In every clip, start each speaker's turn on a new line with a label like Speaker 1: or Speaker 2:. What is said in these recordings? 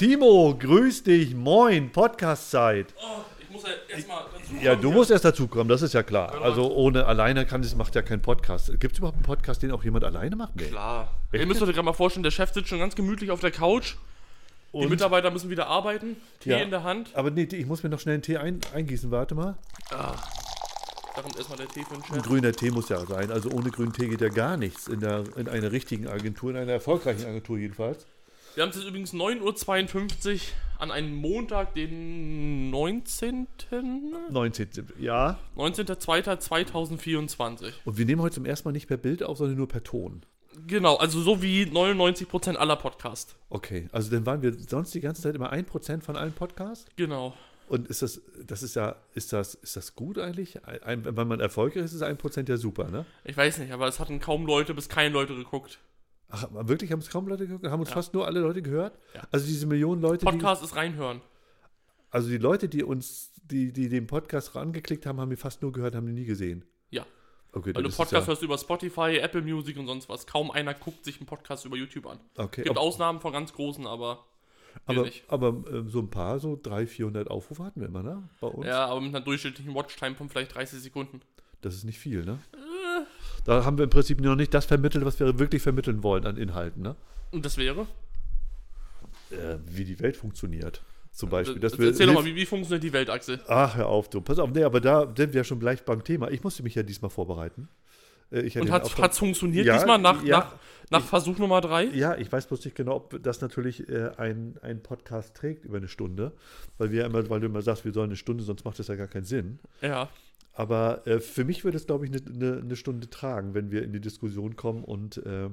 Speaker 1: Timo, grüß dich, moin, Podcast-Zeit.
Speaker 2: Oh, ich muss ja erstmal dazu.
Speaker 1: Ja, du musst erst dazu kommen, das ist ja klar. Also ohne alleine kann es macht ja kein Podcast. Gibt es überhaupt einen Podcast, den auch jemand alleine macht? Nee.
Speaker 2: Klar. Ihr müsst euch gerade mal vorstellen, der Chef sitzt schon ganz gemütlich auf der Couch. Die
Speaker 1: Und-
Speaker 2: Mitarbeiter müssen wieder arbeiten. Tee
Speaker 1: Ja.
Speaker 2: in der Hand.
Speaker 1: Aber nee, ich muss mir noch schnell einen Tee ein, eingießen, warte mal.
Speaker 2: Da kommt erstmal der Tee für den
Speaker 1: Ein
Speaker 2: Chef.
Speaker 1: grüner Tee muss ja sein. Also ohne grünen Tee geht ja gar nichts in, der, in einer richtigen Agentur, in einer erfolgreichen Agentur jedenfalls.
Speaker 2: Wir haben es jetzt übrigens 9.52 Uhr an einem Montag, den 19.
Speaker 1: 19. Ja.
Speaker 2: 19.02.2024.
Speaker 1: Und wir nehmen heute zum ersten Mal nicht per Bild auf, sondern nur per Ton.
Speaker 2: Genau, also so wie 99% aller Podcasts.
Speaker 1: Okay, also dann waren wir sonst die ganze Zeit immer 1% von allen Podcasts.
Speaker 2: Genau.
Speaker 1: Und ist das, das ist ja, ist das, ist das gut eigentlich? Ein, wenn man erfolgreich ist, ist 1% ja super, ne?
Speaker 2: Ich weiß nicht, aber es hatten kaum Leute bis keine Leute geguckt.
Speaker 1: Ach, wirklich, haben es kaum Leute gehört? Haben uns fast nur alle Leute gehört?
Speaker 2: Ja.
Speaker 1: Also diese Millionen Leute, die,
Speaker 2: Podcast ist reinhören.
Speaker 1: also die Leute, die uns, die, die den Podcast rangeklickt haben, haben wir fast nur gehört, haben die nie gesehen.
Speaker 2: Ja.
Speaker 1: Okay,
Speaker 2: Weil du Podcast
Speaker 1: ja,
Speaker 2: hörst über Spotify, Apple Music und sonst was. Kaum einer guckt sich einen Podcast über YouTube an.
Speaker 1: okay,
Speaker 2: Gibt
Speaker 1: ob-
Speaker 2: Ausnahmen von ganz großen, aber wir
Speaker 1: aber,
Speaker 2: nicht.
Speaker 1: aber äh, so ein paar, so 300, 400 Aufrufe hatten wir immer, ne? Bei uns.
Speaker 2: Ja, aber mit einer durchschnittlichen Watchtime von vielleicht 30 Sekunden.
Speaker 1: Das ist nicht viel, ne? Da haben wir im Prinzip noch nicht das vermittelt, was wir wirklich vermitteln wollen an Inhalten, ne?
Speaker 2: Und das wäre?
Speaker 1: Äh, wie die Welt funktioniert. Zum Beispiel. dass
Speaker 2: Äh,
Speaker 1: wir
Speaker 2: Erzähl doch mal, wie, wie funktioniert die Weltachse?
Speaker 1: Ach, hör auf, du. Pass auf, nee, aber da sind wir schon gleich beim Thema. Ich musste mich ja diesmal vorbereiten. Äh, Ich
Speaker 2: Und hat es funktioniert
Speaker 1: Ja,
Speaker 2: diesmal nach,
Speaker 1: ja.
Speaker 2: nach, nach Versuch Nummer 3?
Speaker 1: Ja, ich weiß bloß nicht genau, ob das natürlich äh, ein, ein Podcast trägt über eine Stunde. Weil wir immer, weil du immer sagst, wir sollen eine Stunde, sonst macht das ja gar keinen Sinn.
Speaker 2: Ja.
Speaker 1: Aber äh, für mich würde es, glaube ich, eine ne, ne Stunde tragen, wenn wir in die Diskussion kommen und, äh,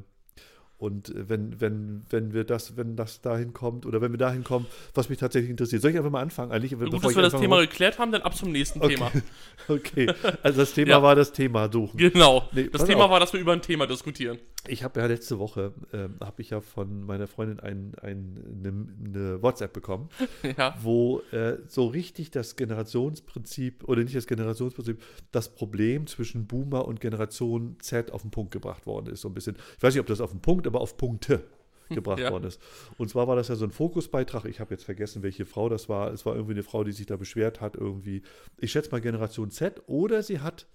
Speaker 1: und äh, wenn, wenn, wenn wir das, wenn das dahin kommt oder wenn wir dahin kommen, was mich tatsächlich interessiert. Soll ich einfach mal anfangen? Eigentlich,
Speaker 2: Gut,
Speaker 1: bevor
Speaker 2: dass wir das Thema geklärt haben, dann ab zum nächsten
Speaker 1: Okay.
Speaker 2: Thema.
Speaker 1: Okay, also das Thema
Speaker 2: Ja.
Speaker 1: war das Thema suchen.
Speaker 2: Genau.
Speaker 1: Nee,
Speaker 2: das Thema
Speaker 1: auf.
Speaker 2: war, dass wir über ein Thema diskutieren.
Speaker 1: Ich habe ja letzte Woche, ähm, habe ich ja von meiner Freundin ein, ein, eine, eine WhatsApp bekommen,
Speaker 2: ja.
Speaker 1: wo äh, so richtig das Generationsprinzip, oder nicht das Generationsprinzip, das Problem zwischen Boomer und Generation Z auf den Punkt gebracht worden ist. So ein bisschen. Ich weiß nicht, ob das auf den Punkt, aber auf Punkte gebracht
Speaker 2: Ja.
Speaker 1: worden ist. Und zwar war das ja so ein Fokusbeitrag. Ich habe jetzt vergessen, welche Frau das war. Es war irgendwie eine Frau, die sich da beschwert hat, irgendwie. Ich schätze mal Generation Z, oder sie hat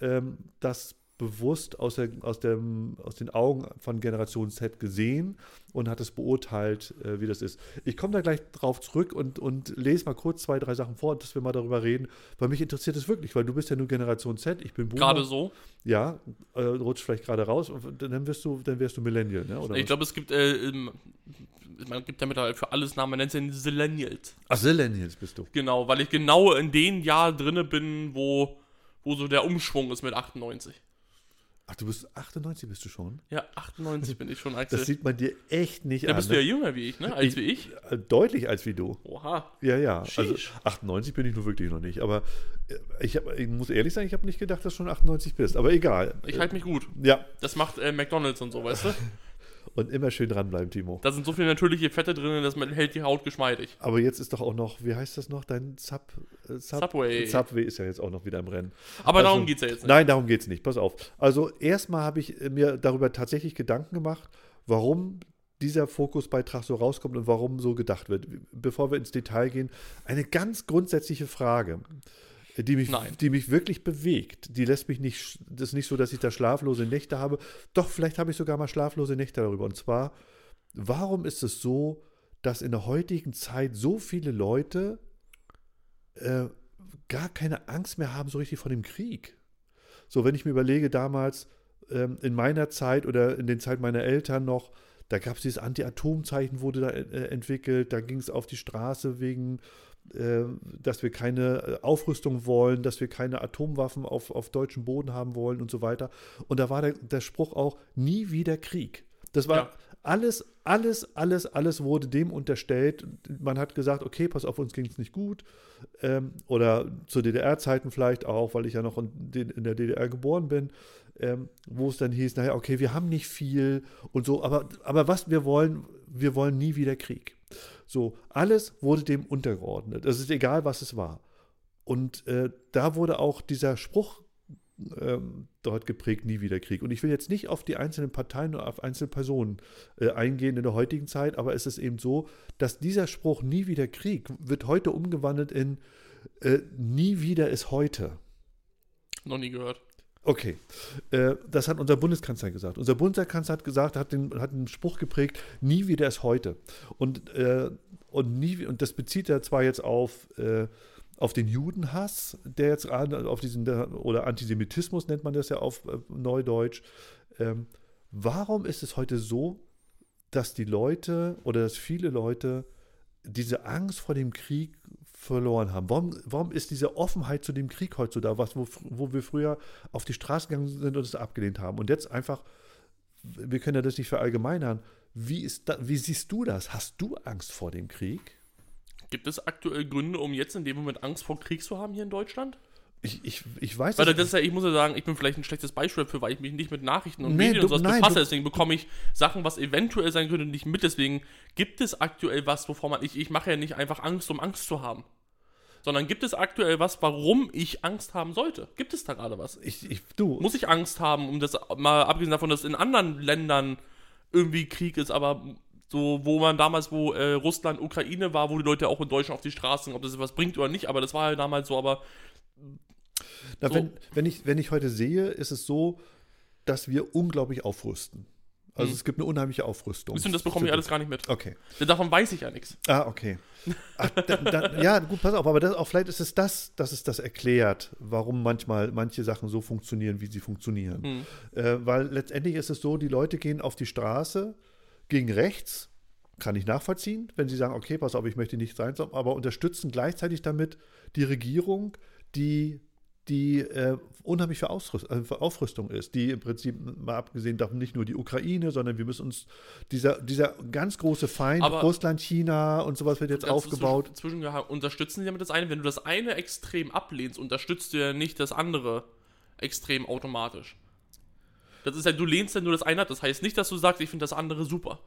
Speaker 1: ähm, das bewusst aus, der, aus, dem, aus den Augen von Generation Z gesehen und hat es beurteilt, äh, wie das ist. Ich komme da gleich drauf zurück und, und lese mal kurz zwei, drei Sachen vor, dass wir mal darüber reden, weil mich interessiert es wirklich, weil du bist ja nur Generation Z, ich bin Boomer.
Speaker 2: Gerade so.
Speaker 1: Ja, äh, rutscht vielleicht gerade raus und dann wirst du, dann wärst du Millennial, ne? Oder
Speaker 2: Ich glaube, es gibt, äh, man gibt mittlerweile für alles Namen, man nennt sie Zillennials.
Speaker 1: Ach, Millennials bist du.
Speaker 2: Genau, weil ich genau in den Jahr drinne bin, wo, wo so der Umschwung ist mit 98.
Speaker 1: Ach, du bist 98 bist du schon?
Speaker 2: Ja, 98 bin ich schon, Axel.
Speaker 1: Das sieht man dir echt nicht
Speaker 2: da
Speaker 1: an.
Speaker 2: bist du
Speaker 1: ne?
Speaker 2: ja jünger wie ich, ne? Als wie ich.
Speaker 1: Äh, Deutlich als wie du.
Speaker 2: Oha.
Speaker 1: Ja, ja. Also
Speaker 2: Sheesh.
Speaker 1: 98 bin ich nur wirklich noch nicht. Aber äh, ich, hab, ich muss ehrlich sagen, ich habe nicht gedacht, dass du schon 98 bist. Aber egal.
Speaker 2: Ich halte mich gut.
Speaker 1: Ja,
Speaker 2: Das macht äh, McDonalds und so, weißt du?
Speaker 1: und immer schön dranbleiben, Timo.
Speaker 2: Da sind so viele natürliche Fette drin, das hält die Haut geschmeidig.
Speaker 1: Aber jetzt ist doch auch noch, wie heißt das noch, dein Sub, äh, Sub
Speaker 2: Subway.
Speaker 1: Subway ist ja jetzt auch noch wieder im Rennen.
Speaker 2: Aber
Speaker 1: Also-
Speaker 2: darum geht's ja jetzt nicht.
Speaker 1: Nein, darum geht es nicht. Pass auf. Also erstmal habe ich mir darüber tatsächlich Gedanken gemacht, warum dieser Fokusbeitrag so rauskommt und warum so gedacht wird. Bevor wir ins Detail gehen, eine ganz grundsätzliche Frage, die mich,
Speaker 2: Nein.
Speaker 1: die mich wirklich bewegt. Die lässt mich nicht, das ist nicht so, dass ich da schlaflose Nächte habe. Doch, vielleicht habe ich sogar mal schlaflose Nächte darüber. Und zwar, warum ist es so, dass in der heutigen Zeit so viele Leute äh, gar keine Angst mehr haben, so richtig vor dem Krieg? So, wenn ich mir überlege, damals ähm, in meiner Zeit oder in den Zeit meiner Eltern noch, da gab es dieses Anti-Atom-Zeichen, wurde da äh, entwickelt, da ging es auf die Straße wegen, dass wir keine äh, Aufrüstung wollen, dass wir keine Atomwaffen auf, auf deutschem Boden haben wollen und so weiter. Und da war der, der Spruch auch, nie wieder Krieg. Das war
Speaker 2: Ja.
Speaker 1: alles, alles, alles, alles wurde dem unterstellt. Man hat gesagt, okay, pass auf, uns ging es nicht gut. Ähm, oder zu DDR-Zeiten vielleicht auch, weil ich ja noch in, in der DDR geboren bin, ähm, wo es dann hieß, naja, okay, wir haben nicht viel und so, aber, aber was wir wollen, wir wollen nie wieder Krieg. So, alles wurde dem untergeordnet. Es ist egal, was es war. Und äh, da wurde auch dieser Spruch ähm, dort geprägt, nie wieder Krieg. Und ich will jetzt nicht auf die einzelnen Parteien oder auf einzelne Personen äh, eingehen in der heutigen Zeit, aber es ist eben so, dass dieser Spruch nie wieder Krieg wird heute umgewandelt in äh, nie wieder ist heute.
Speaker 2: Noch nie gehört.
Speaker 1: Okay, äh, das hat unser Bundeskanzler gesagt. Unser Bundeskanzler hat gesagt, hat den, hat einen Spruch geprägt, nie wieder ist heute. Und, äh, und, nie, und das bezieht er zwar jetzt auf, äh, auf den Judenhass, der jetzt auf diesen, oder Antisemitismus nennt man das ja auf Neudeutsch. Ähm, warum ist es heute so, dass die Leute oder dass viele Leute diese Angst vor dem Krieg verloren haben. Warum, warum ist diese Offenheit zu dem Krieg heute so da, was, wo, wo wir früher auf die Straße gegangen sind und es abgelehnt haben? Und jetzt einfach, wir können ja das nicht verallgemeinern. Wie, ist da, wie siehst du das? Hast du Angst vor dem Krieg?
Speaker 2: Gibt es aktuell Gründe, um jetzt in dem Moment Angst vor Krieg zu haben hier in Deutschland?
Speaker 1: Ich, ich, ich weiß
Speaker 2: Weil das ist ja, ich muss ja sagen, ich bin vielleicht ein schlechtes Beispiel dafür, weil ich mich nicht mit Nachrichten und
Speaker 1: Nee,
Speaker 2: Medien
Speaker 1: du-
Speaker 2: und sowas
Speaker 1: nein,
Speaker 2: befasse.
Speaker 1: du-
Speaker 2: Deswegen bekomme ich Sachen, was eventuell sein könnte, nicht mit. Deswegen gibt es aktuell was, wovor man. Ich, ich mache ja nicht einfach Angst, um Angst zu haben. Sondern gibt es aktuell was, warum ich Angst haben sollte? Gibt es da gerade was?
Speaker 1: Ich, ich, du,
Speaker 2: Muss ich Angst haben, um das mal abgesehen davon, dass in anderen Ländern irgendwie Krieg ist, aber so, wo man damals, wo äh, Russland, Ukraine war, wo die Leute auch in Deutschland auf die Straßen, ob das was bringt oder nicht, aber das war halt damals so, aber
Speaker 1: na,
Speaker 2: so.
Speaker 1: wenn, wenn, ich, wenn ich heute sehe, ist es so, dass wir unglaublich aufrüsten. Also
Speaker 2: Mhm.
Speaker 1: es gibt eine unheimliche Aufrüstung.
Speaker 2: Ihr, das bekomme ich alles gar nicht mit.
Speaker 1: Okay.
Speaker 2: Davon weiß ich ja nichts.
Speaker 1: Ah, okay. Ach, da, da, ja, gut, pass auf, aber das, auch vielleicht ist es das, dass es das erklärt, warum manchmal manche Sachen so funktionieren, wie sie funktionieren.
Speaker 2: Hm.
Speaker 1: Äh, weil letztendlich ist es so, die Leute gehen auf die Straße gegen rechts, kann ich nachvollziehen, wenn sie sagen, okay, pass auf, ich möchte nicht sein, aber unterstützen gleichzeitig damit die Regierung, die die äh, unheimlich für, Ausrüst, äh, für Aufrüstung ist, die im Prinzip, mal abgesehen davon, nicht nur die Ukraine, sondern wir müssen uns, dieser, dieser ganz große Feind,
Speaker 2: Aber-
Speaker 1: Russland, China und sowas wird jetzt aufgebaut.
Speaker 2: Zwischen, unterstützen sie damit das eine? Wenn du das eine extrem ablehnst, unterstützt du ja nicht das andere extrem automatisch. Das ist ja, du lehnst ja nur das eine ab. Das heißt nicht, dass du sagst, ich finde das andere super.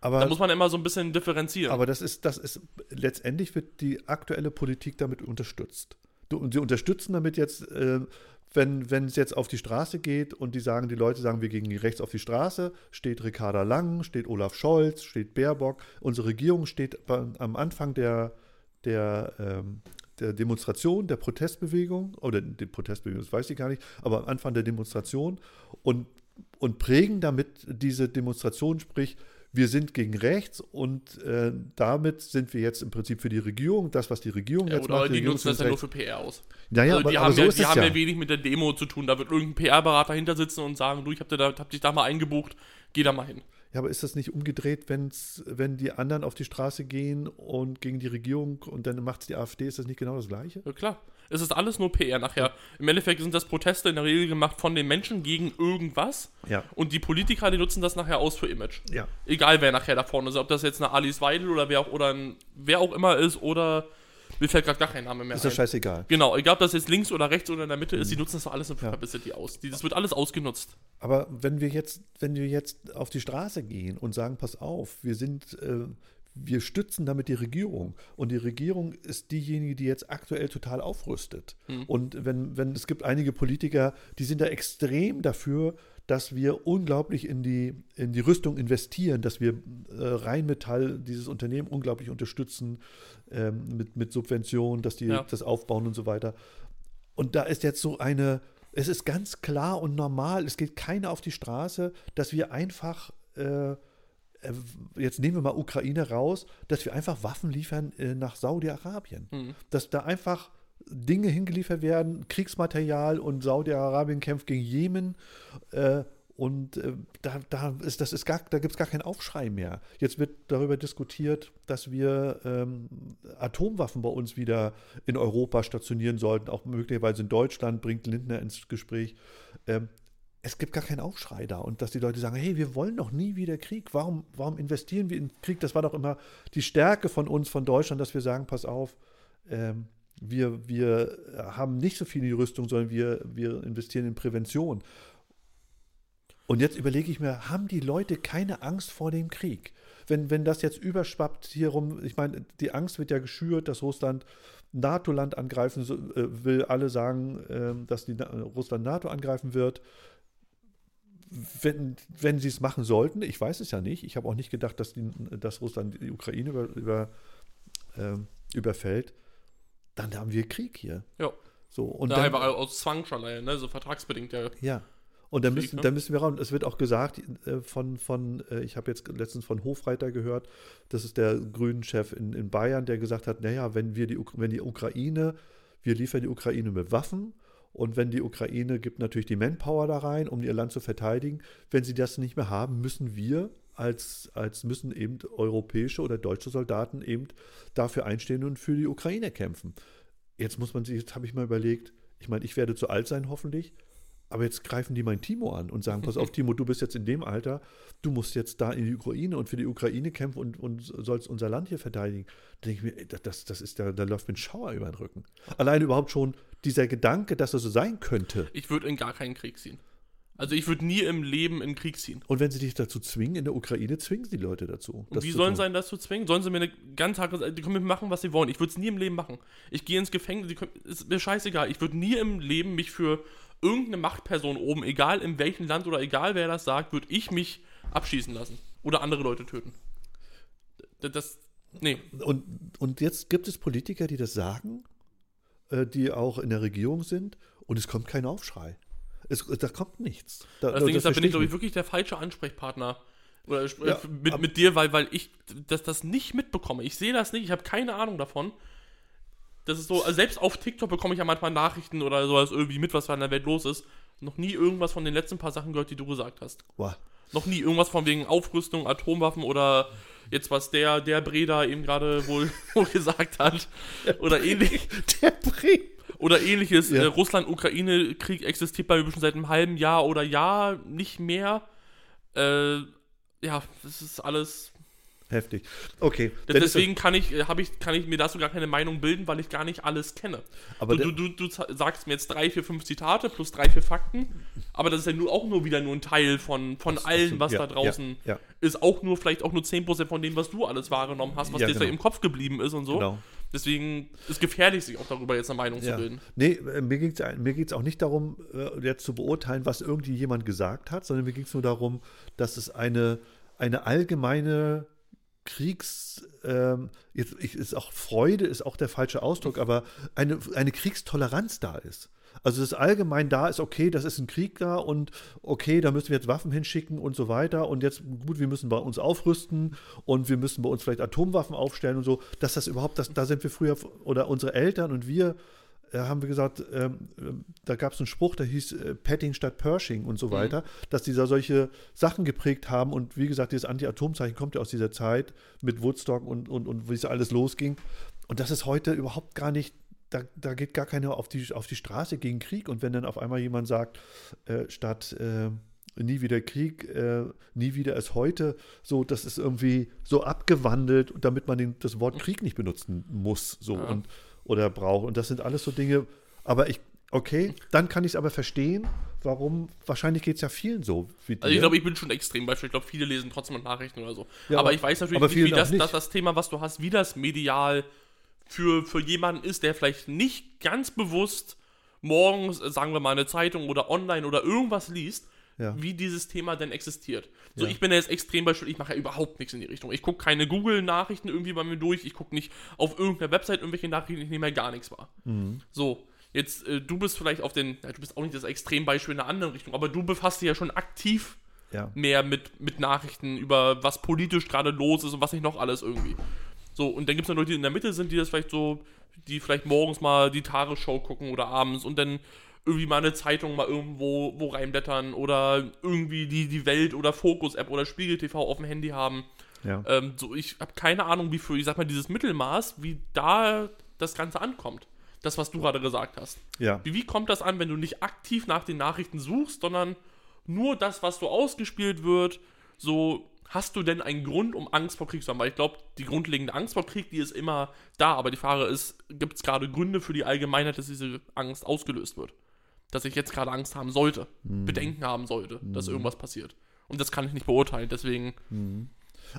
Speaker 2: Da
Speaker 1: Aber,
Speaker 2: muss man immer so ein bisschen differenzieren.
Speaker 1: aber das ist, das ist, letztendlich wird die aktuelle Politik damit unterstützt. Und sie unterstützen damit jetzt, äh, wenn es jetzt auf die Straße geht und die sagen, die Leute sagen, wir gehen rechts auf die Straße, steht Ricarda Lang, steht Olaf Scholz, steht Baerbock. Unsere Regierung steht am Anfang der, der, ähm, der Demonstration, der Protestbewegung, oder die Protestbewegung, das weiß ich gar nicht, aber am Anfang der Demonstration und, und prägen damit diese Demonstration, sprich, wir sind gegen rechts und äh, damit sind wir jetzt im Prinzip für die Regierung, das, was die Regierung
Speaker 2: ja,
Speaker 1: jetzt
Speaker 2: oder
Speaker 1: macht.
Speaker 2: die
Speaker 1: Regierung
Speaker 2: nutzen das ja nur für PR aus.
Speaker 1: Naja,
Speaker 2: also die
Speaker 1: aber,
Speaker 2: haben,
Speaker 1: aber so
Speaker 2: ja, die haben
Speaker 1: ja.
Speaker 2: ja wenig mit der Demo zu tun. Da wird irgendein PR-Berater hinter sitzen und sagen, du, ich hab, da, hab dich da mal eingebucht, geh da mal hin.
Speaker 1: Ja, aber ist das nicht umgedreht, wenn's, wenn die anderen auf die Straße gehen und gegen die Regierung und dann macht es die AfD, ist das nicht genau das Gleiche?
Speaker 2: Ja, klar. Es ist alles nur PR nachher. Im Endeffekt sind das Proteste in der Regel gemacht von den Menschen gegen irgendwas.
Speaker 1: Ja.
Speaker 2: Und die Politiker, die nutzen das nachher aus für Image.
Speaker 1: Ja.
Speaker 2: Egal wer nachher da vorne ist. Ob das jetzt eine Alice Weidel oder wer auch, oder ein, wer auch immer ist oder mir fällt gerade gar kein Name mehr
Speaker 1: Ist
Speaker 2: ein.
Speaker 1: scheißegal.
Speaker 2: Genau, egal ob das jetzt links oder rechts oder in der Mitte ist, die nutzen das doch alles für
Speaker 1: Ja.
Speaker 2: Publicity aus. Die, das wird alles ausgenutzt.
Speaker 1: Aber wenn wir jetzt, wenn wir jetzt auf die Straße gehen und sagen, pass auf, wir sind, äh, wir stützen damit die Regierung und die Regierung ist diejenige, die jetzt aktuell total aufrüstet. Und wenn, wenn es gibt einige Politiker, die sind da extrem dafür, dass wir unglaublich in die, in die Rüstung investieren, dass wir äh, Rheinmetall, dieses Unternehmen, unglaublich unterstützen ähm, mit, mit Subventionen, dass die
Speaker 2: Ja.
Speaker 1: das aufbauen und so weiter. Und da ist jetzt so eine, es ist ganz klar und normal, es geht keiner auf die Straße, dass wir einfach, äh, jetzt nehmen wir mal Ukraine raus, dass wir einfach Waffen liefern äh, nach Saudi-Arabien.
Speaker 2: Mhm.
Speaker 1: Dass da einfach Dinge hingeliefert werden, Kriegsmaterial und Saudi-Arabien kämpft gegen Jemen. Äh, und äh, da, da, ist, das ist gar, da gibt es gar keinen Aufschrei mehr. Jetzt wird darüber diskutiert, dass wir ähm, Atomwaffen bei uns wieder in Europa stationieren sollten, auch möglicherweise in Deutschland, bringt Lindner ins Gespräch. Ähm, es gibt gar keinen Aufschrei da und dass die Leute sagen, hey, wir wollen doch nie wieder Krieg. Warum, warum investieren wir in Krieg? Das war doch immer die Stärke von uns, von Deutschland, dass wir sagen, pass auf, ähm, wir, wir haben nicht so viel in die Rüstung, sondern wir, wir investieren in Prävention. Und jetzt überlege ich mir, haben die Leute keine Angst vor dem Krieg? Wenn, wenn das jetzt überschwappt hier rum, ich meine, die Angst wird ja geschürt, dass Russland NATO-Land angreifen äh, will, alle sagen, ähm, dass die, Russland NATO angreifen wird. Wenn, wenn sie es machen sollten, ich weiß es ja nicht, ich habe auch nicht gedacht, dass, die, dass Russland die Ukraine über, über, ähm, überfällt, dann haben wir Krieg hier.
Speaker 2: Ja.
Speaker 1: So, und
Speaker 2: da
Speaker 1: dann,
Speaker 2: einfach aus Zwang schon ne? So vertragsbedingt, ja.
Speaker 1: ja. Und da müssen,
Speaker 2: ne?
Speaker 1: da müssen wir raus. Es wird auch gesagt äh, von, von äh, ich habe jetzt letztens von Hofreiter gehört, das ist der Grünen-Chef in, in Bayern, der gesagt hat, naja, wenn wir die, wenn die Ukraine, wir liefern die Ukraine mit Waffen und wenn die Ukraine gibt natürlich die Manpower da rein, um ihr Land zu verteidigen, wenn sie das nicht mehr haben, müssen wir als, als müssen eben europäische oder deutsche Soldaten eben dafür einstehen und für die Ukraine kämpfen. Jetzt muss man sich, jetzt habe ich mal überlegt, ich meine, ich werde zu alt sein hoffentlich, aber jetzt greifen die mein Timo an und sagen, pass auf, Timo, du bist jetzt in dem Alter, du musst jetzt da in die Ukraine und für die Ukraine kämpfen und, und sollst unser Land hier verteidigen. Da denke ich mir, das, das ist da, da läuft mir ein Schauer über den Rücken. Allein überhaupt schon dieser Gedanke, dass das so sein könnte.
Speaker 2: Ich würde in gar keinen Krieg ziehen. Also ich würde nie im Leben in Krieg ziehen.
Speaker 1: Und wenn sie dich dazu zwingen, in der Ukraine zwingen sie die Leute dazu.
Speaker 2: Und wie sollen sie einen dazu zwingen? Sollen sie mir eine ganz harte, die können mir machen, was sie wollen. Ich würde es nie im Leben machen. Ich gehe ins Gefängnis, können, ist mir scheißegal. Ich würde nie im Leben mich für irgendeine Machtperson oben, egal in welchem Land oder egal wer das sagt, würde ich mich abschießen lassen. Oder andere Leute töten. Das, das nee.
Speaker 1: Und, und jetzt gibt es Politiker, die das sagen, die auch in der Regierung sind, und es kommt kein Aufschrei. Es, da kommt nichts. Da,
Speaker 2: Das Ding ist, da bin ich, glaube ich, wirklich der falsche Ansprechpartner. Oder sp-
Speaker 1: Ja,
Speaker 2: mit, mit dir, weil, weil ich das, das nicht mitbekomme. Ich sehe das nicht, ich habe keine Ahnung davon. Das ist so, also selbst auf TikTok bekomme ich ja manchmal Nachrichten oder sowas irgendwie mit, was da in der Welt los ist. Noch nie irgendwas von den letzten paar Sachen gehört, die du gesagt hast.
Speaker 1: Boah.
Speaker 2: Noch nie irgendwas von wegen Aufrüstung, Atomwaffen oder jetzt was der, der Breda eben gerade wohl, wohl gesagt hat. Oder ähnlich.
Speaker 1: Der Brief.
Speaker 2: Oder ähnliches.
Speaker 1: Ja.
Speaker 2: Äh, Russland-Ukraine-Krieg existiert bei mir schon seit einem halben Jahr oder Jahr, nicht mehr. Äh, ja, das ist alles.
Speaker 1: Heftig. Okay.
Speaker 2: Deswegen kann ich, äh, ich, kann ich mir dazu gar keine Meinung bilden, weil ich gar nicht alles kenne.
Speaker 1: aber
Speaker 2: du, du, du, du sagst mir jetzt drei, vier, fünf Zitate plus drei, vier Fakten, aber das ist ja nur, auch nur wieder nur ein Teil von, von allen, was
Speaker 1: ja,
Speaker 2: da draußen
Speaker 1: ja, ja.
Speaker 2: ist. Auch nur, vielleicht auch nur 10% von dem, was du alles wahrgenommen hast, was dir
Speaker 1: genau.
Speaker 2: im Kopf geblieben ist und so.
Speaker 1: Genau.
Speaker 2: Deswegen ist gefährlich, sich auch darüber jetzt eine Meinung zu bilden.
Speaker 1: Nee, äh, mir ging es mir geht's auch nicht darum, äh, jetzt zu beurteilen, was irgendwie jemand gesagt hat, sondern mir ging es nur darum, dass es eine, eine allgemeine Kriegs, ähm, jetzt ist auch Freude, ist auch der falsche Ausdruck, aber eine, eine Kriegstoleranz da ist. Also das allgemein da ist, okay, das ist ein Krieg da und okay, da müssen wir jetzt Waffen hinschicken und so weiter und jetzt, gut, wir müssen bei uns aufrüsten und wir müssen bei uns vielleicht Atomwaffen aufstellen und so, dass das überhaupt, das, da sind wir früher, oder unsere Eltern und wir, haben wir gesagt, ähm, ähm, da gab es einen Spruch, der hieß äh, Petting statt Pershing und so weiter, dass die da solche Sachen geprägt haben. Und wie gesagt, dieses Anti-Atom-Zeichen kommt ja aus dieser Zeit mit Woodstock und, und, und wie es alles losging. Und das ist heute überhaupt gar nicht, da, da geht gar keiner auf die, auf die Straße gegen Krieg. Und wenn dann auf einmal jemand sagt, äh, statt äh, nie wieder Krieg, äh, nie wieder ist heute, so, das ist irgendwie so abgewandelt, damit man den, das Wort Krieg nicht benutzen muss, so.
Speaker 2: Ja.
Speaker 1: und oder braucht. Und das sind alles so Dinge, aber ich, okay, dann kann ich es aber verstehen, warum, wahrscheinlich geht es ja vielen so.
Speaker 2: Also ich glaube, ich bin schon extrem Beispiel. Ich glaube, viele lesen trotzdem Nachrichten oder so.
Speaker 1: Ja,
Speaker 2: aber
Speaker 1: aber-
Speaker 2: ich weiß natürlich nicht, wie das,
Speaker 1: nicht.
Speaker 2: das, das Thema, was du hast, wie das medial für, für jemanden ist, der vielleicht nicht ganz bewusst morgens, sagen wir mal, eine Zeitung oder online oder irgendwas liest,
Speaker 1: Ja.
Speaker 2: wie dieses Thema denn existiert. So,
Speaker 1: Ja.
Speaker 2: ich bin ja jetzt extrem Beispiel, ich mache ja überhaupt nichts in die Richtung. Ich gucke keine Google-Nachrichten irgendwie bei mir durch, ich gucke nicht auf irgendeiner Website irgendwelche Nachrichten, ich nehme ja gar nichts wahr.
Speaker 1: Mhm.
Speaker 2: So, jetzt, äh, du bist vielleicht auf den, ja, du bist auch nicht das Extrembeispiel in einer anderen Richtung, aber du befasst dich ja schon aktiv mehr mit, mit Nachrichten über was politisch gerade los ist und was nicht noch alles irgendwie. So, und dann gibt es dann Leute, die in der Mitte sind, die das vielleicht so, die vielleicht morgens mal die Tagesschau gucken oder abends und dann irgendwie mal eine Zeitung mal irgendwo wo reinblättern oder irgendwie die, die Welt oder Fokus-App oder Spiegel TV auf dem Handy haben.
Speaker 1: ja.
Speaker 2: Ähm, so, ich habe keine Ahnung, wie für, ich sag mal, dieses Mittelmaß, wie da das Ganze ankommt. Das, was du gerade gesagt hast.
Speaker 1: ja.
Speaker 2: Wie, wie kommt das an, wenn du nicht aktiv nach den Nachrichten suchst, sondern nur das, was so ausgespielt wird, so hast du denn einen Grund, um Angst vor Krieg zu haben? Weil ich glaube, die grundlegende Angst vor Krieg, die ist immer da, aber die Frage ist, gibt es gerade Gründe für die Allgemeinheit, dass diese Angst ausgelöst wird? Dass ich jetzt gerade Angst haben sollte, Bedenken haben sollte, dass irgendwas passiert. Und das kann ich nicht beurteilen, deswegen,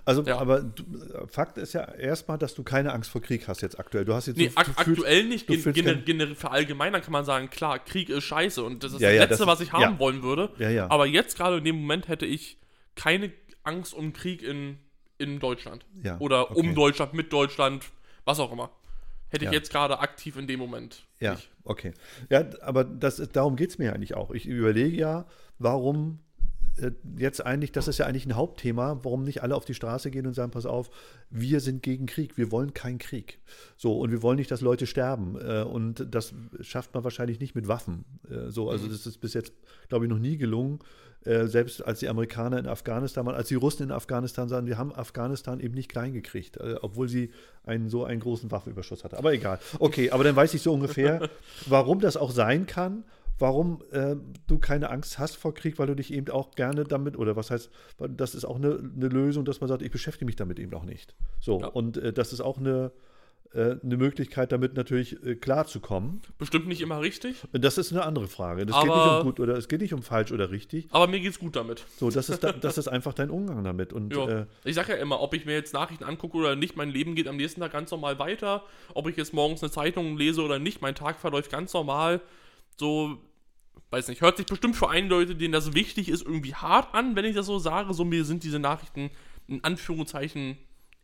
Speaker 1: Also,
Speaker 2: Ja.
Speaker 1: aber du, Fakt ist ja erstmal, dass du keine Angst vor Krieg hast jetzt aktuell. Du hast jetzt
Speaker 2: Nee,
Speaker 1: so-
Speaker 2: ak
Speaker 1: du fühlst-
Speaker 2: aktuell nicht. Gen gener verallgemeinern kann man sagen, klar, Krieg ist scheiße und das ist
Speaker 1: Ja,
Speaker 2: das
Speaker 1: ja,
Speaker 2: Letzte,
Speaker 1: das
Speaker 2: was ich haben wollen würde. Aber jetzt gerade in dem Moment hätte ich keine Angst um Krieg in, in Deutschland. Oder
Speaker 1: okay.
Speaker 2: um Deutschland, mit Deutschland, was auch immer. Hätte ich jetzt gerade aktiv in dem Moment.
Speaker 1: Ja,
Speaker 2: nicht.
Speaker 1: okay. Ja, aber das, darum geht es mir eigentlich auch. Ich überlege ja, warum äh, jetzt eigentlich, das ist ja eigentlich ein Hauptthema, warum nicht alle auf die Straße gehen und sagen, pass auf, wir sind gegen Krieg, wir wollen keinen Krieg. So, und wir wollen nicht, dass Leute sterben. Äh, Und das schafft man wahrscheinlich nicht mit Waffen. Äh, So, also das ist bis jetzt, glaube ich, noch nie gelungen. Äh, Selbst als die Amerikaner in Afghanistan waren, als die Russen in Afghanistan sahen, die haben Afghanistan eben nicht klein gekriegt, äh, obwohl sie einen so einen großen Waffenüberschuss hatte. Aber egal. Okay, aber dann weiß ich so ungefähr, warum das auch sein kann, warum äh, du keine Angst hast vor Krieg, weil du dich eben auch gerne damit, oder was heißt, das ist auch eine, eine Lösung, dass man sagt, ich beschäftige mich damit eben auch nicht. So,
Speaker 2: Ja.
Speaker 1: und äh, das ist auch eine, eine Möglichkeit, damit natürlich äh, klarzukommen.
Speaker 2: Bestimmt nicht immer richtig,
Speaker 1: Das ist eine andere Frage. Das geht nicht
Speaker 2: Aber-
Speaker 1: um gut oder es geht nicht um falsch oder richtig.
Speaker 2: aber mir geht's gut damit.
Speaker 1: So, das ist, da, das ist einfach dein Umgang damit. Und äh,
Speaker 2: ich sage ja immer, ob ich mir jetzt Nachrichten angucke oder nicht, mein Leben geht am nächsten Tag ganz normal weiter. Ob ich jetzt morgens eine Zeitung lese oder nicht, mein Tag verläuft ganz normal. So, weiß nicht, hört sich bestimmt für einige Leute, denen das wichtig ist, irgendwie hart an, wenn ich das so sage. So, mir sind diese Nachrichten in Anführungszeichen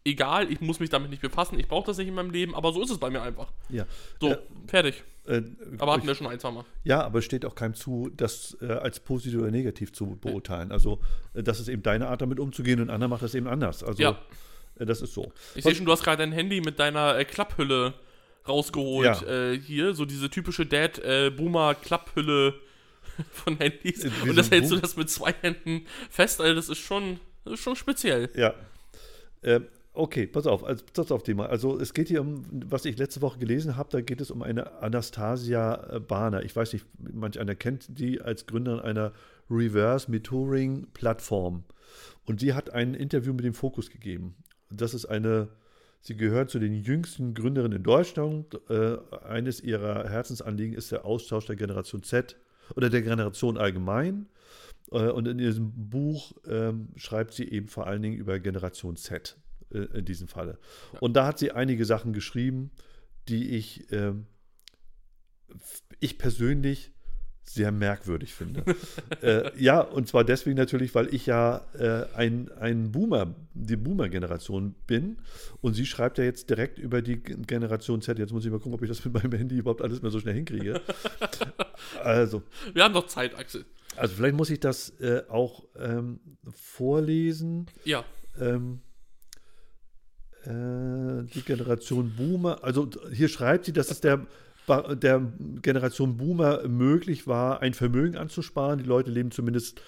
Speaker 2: egal. Ich muss mich damit nicht befassen. Ich brauche das nicht in meinem Leben, aber so ist es bei mir einfach.
Speaker 1: ja.
Speaker 2: So,
Speaker 1: Äh,
Speaker 2: fertig.
Speaker 1: äh,
Speaker 2: Aber hatten
Speaker 1: ich-
Speaker 2: wir schon ein, zwei Mal.
Speaker 1: Ja, aber es steht auch keinem zu, das äh, als positiv oder negativ zu beurteilen. Also, äh, das ist eben deine Art, damit umzugehen und einer macht das eben anders. Also,
Speaker 2: Ja.
Speaker 1: äh, das ist so.
Speaker 2: Ich sehe schon, du hast gerade dein Handy mit deiner äh, Klapphülle rausgeholt.
Speaker 1: Ja.
Speaker 2: Hier, so diese typische Dad-Boomer-Klapphülle von Handys. Und das hältst du
Speaker 1: Boom-
Speaker 2: das mit zwei Händen fest. Also das ist schon, das ist schon speziell.
Speaker 1: Ja. Äh, okay, pass auf, also, pass auf Thema. Also es geht hier um, was ich letzte Woche gelesen habe, da geht es um eine Anastasia Bahner. Ich weiß nicht, manch einer kennt die als Gründerin einer Reverse Metouring Plattform. Und sie hat ein Interview mit dem Fokus gegeben. Das ist eine, sie gehört zu den jüngsten Gründerinnen in Deutschland. Äh, eines ihrer Herzensanliegen ist der Austausch der Generation Z oder der Generation allgemein. Äh, Und in diesem Buch ähm, schreibt sie eben vor allen Dingen über Generation Z äh, in diesem Falle. Und da hat sie einige Sachen geschrieben, die ich, f- ich persönlich sehr merkwürdig finde. äh, ja, und zwar deswegen natürlich, weil ich ja äh, ein, ein Boomer, die Boomer-Generation bin. Und sie schreibt ja jetzt direkt über die Generation Z. Jetzt muss ich mal gucken, ob ich das mit meinem Handy überhaupt alles mehr so schnell hinkriege. also,
Speaker 2: Wir haben doch Zeit, Axel.
Speaker 1: also vielleicht muss ich das äh, auch ähm, vorlesen.
Speaker 2: Ja.
Speaker 1: Ähm, äh, die Generation Boomer, also hier schreibt sie, dass es der, der Generation Boomer möglich war, ein Vermögen anzusparen. Die Leute leben zumindest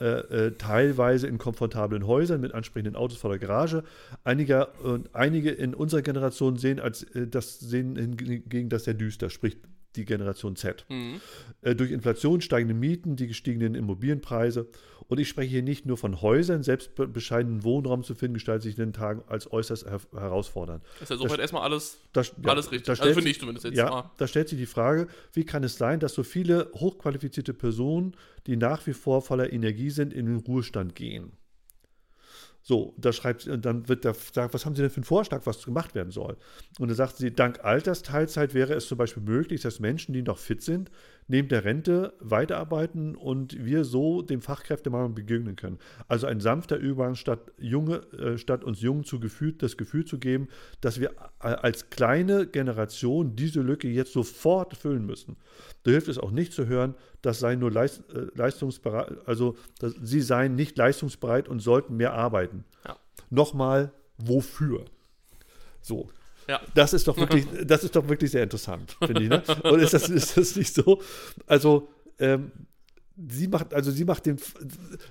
Speaker 1: äh, äh, teilweise in komfortablen Häusern mit ansprechenden Autos vor der Garage. Einige, äh, einige in unserer Generation sehen, als, äh, das sehen hingegen das sehr düster, sprich die Generation Z.
Speaker 2: Mhm.
Speaker 1: Äh, durch Inflation, steigende Mieten, die gestiegenen Immobilienpreise. Und ich spreche hier nicht nur von Häusern, selbst be- bescheidenen Wohnraum zu finden, gestaltet sich in den Tagen als äußerst her herausfordernd.
Speaker 2: Ist ja soweit erstmal alles,
Speaker 1: Da,
Speaker 2: alles richtig. also finde ich zumindest jetzt
Speaker 1: Ja,
Speaker 2: mal.
Speaker 1: da stellt sich die Frage, wie kann es sein, dass so viele hochqualifizierte Personen, die nach wie vor voller Energie sind, in den Ruhestand gehen? So, da schreibt und dann wird da gesagt, was haben Sie denn für einen Vorschlag, was gemacht werden soll? Und dann sagt sie, dank Altersteilzeit wäre es zum Beispiel möglich, dass Menschen, die noch fit sind, neben der Rente weiterarbeiten und wir so dem Fachkräftemangel begegnen können. Also ein sanfter Übergang, statt, junge, äh, statt uns Jungen zu Gefühl, das Gefühl zu geben, dass wir a- als kleine Generation diese Lücke jetzt sofort füllen müssen. Da hilft es auch nicht zu hören, das sei nur leist, äh, leistungsbereit, also dass, sie seien nicht leistungsbereit und sollten mehr arbeiten.
Speaker 2: Ja.
Speaker 1: Nochmal, wofür? So.
Speaker 2: Ja.
Speaker 1: Das ist doch wirklich, das ist doch wirklich sehr interessant, finde ich. Ne? Und ist das, ist das nicht so? Also, ähm, sie macht, also sie macht den,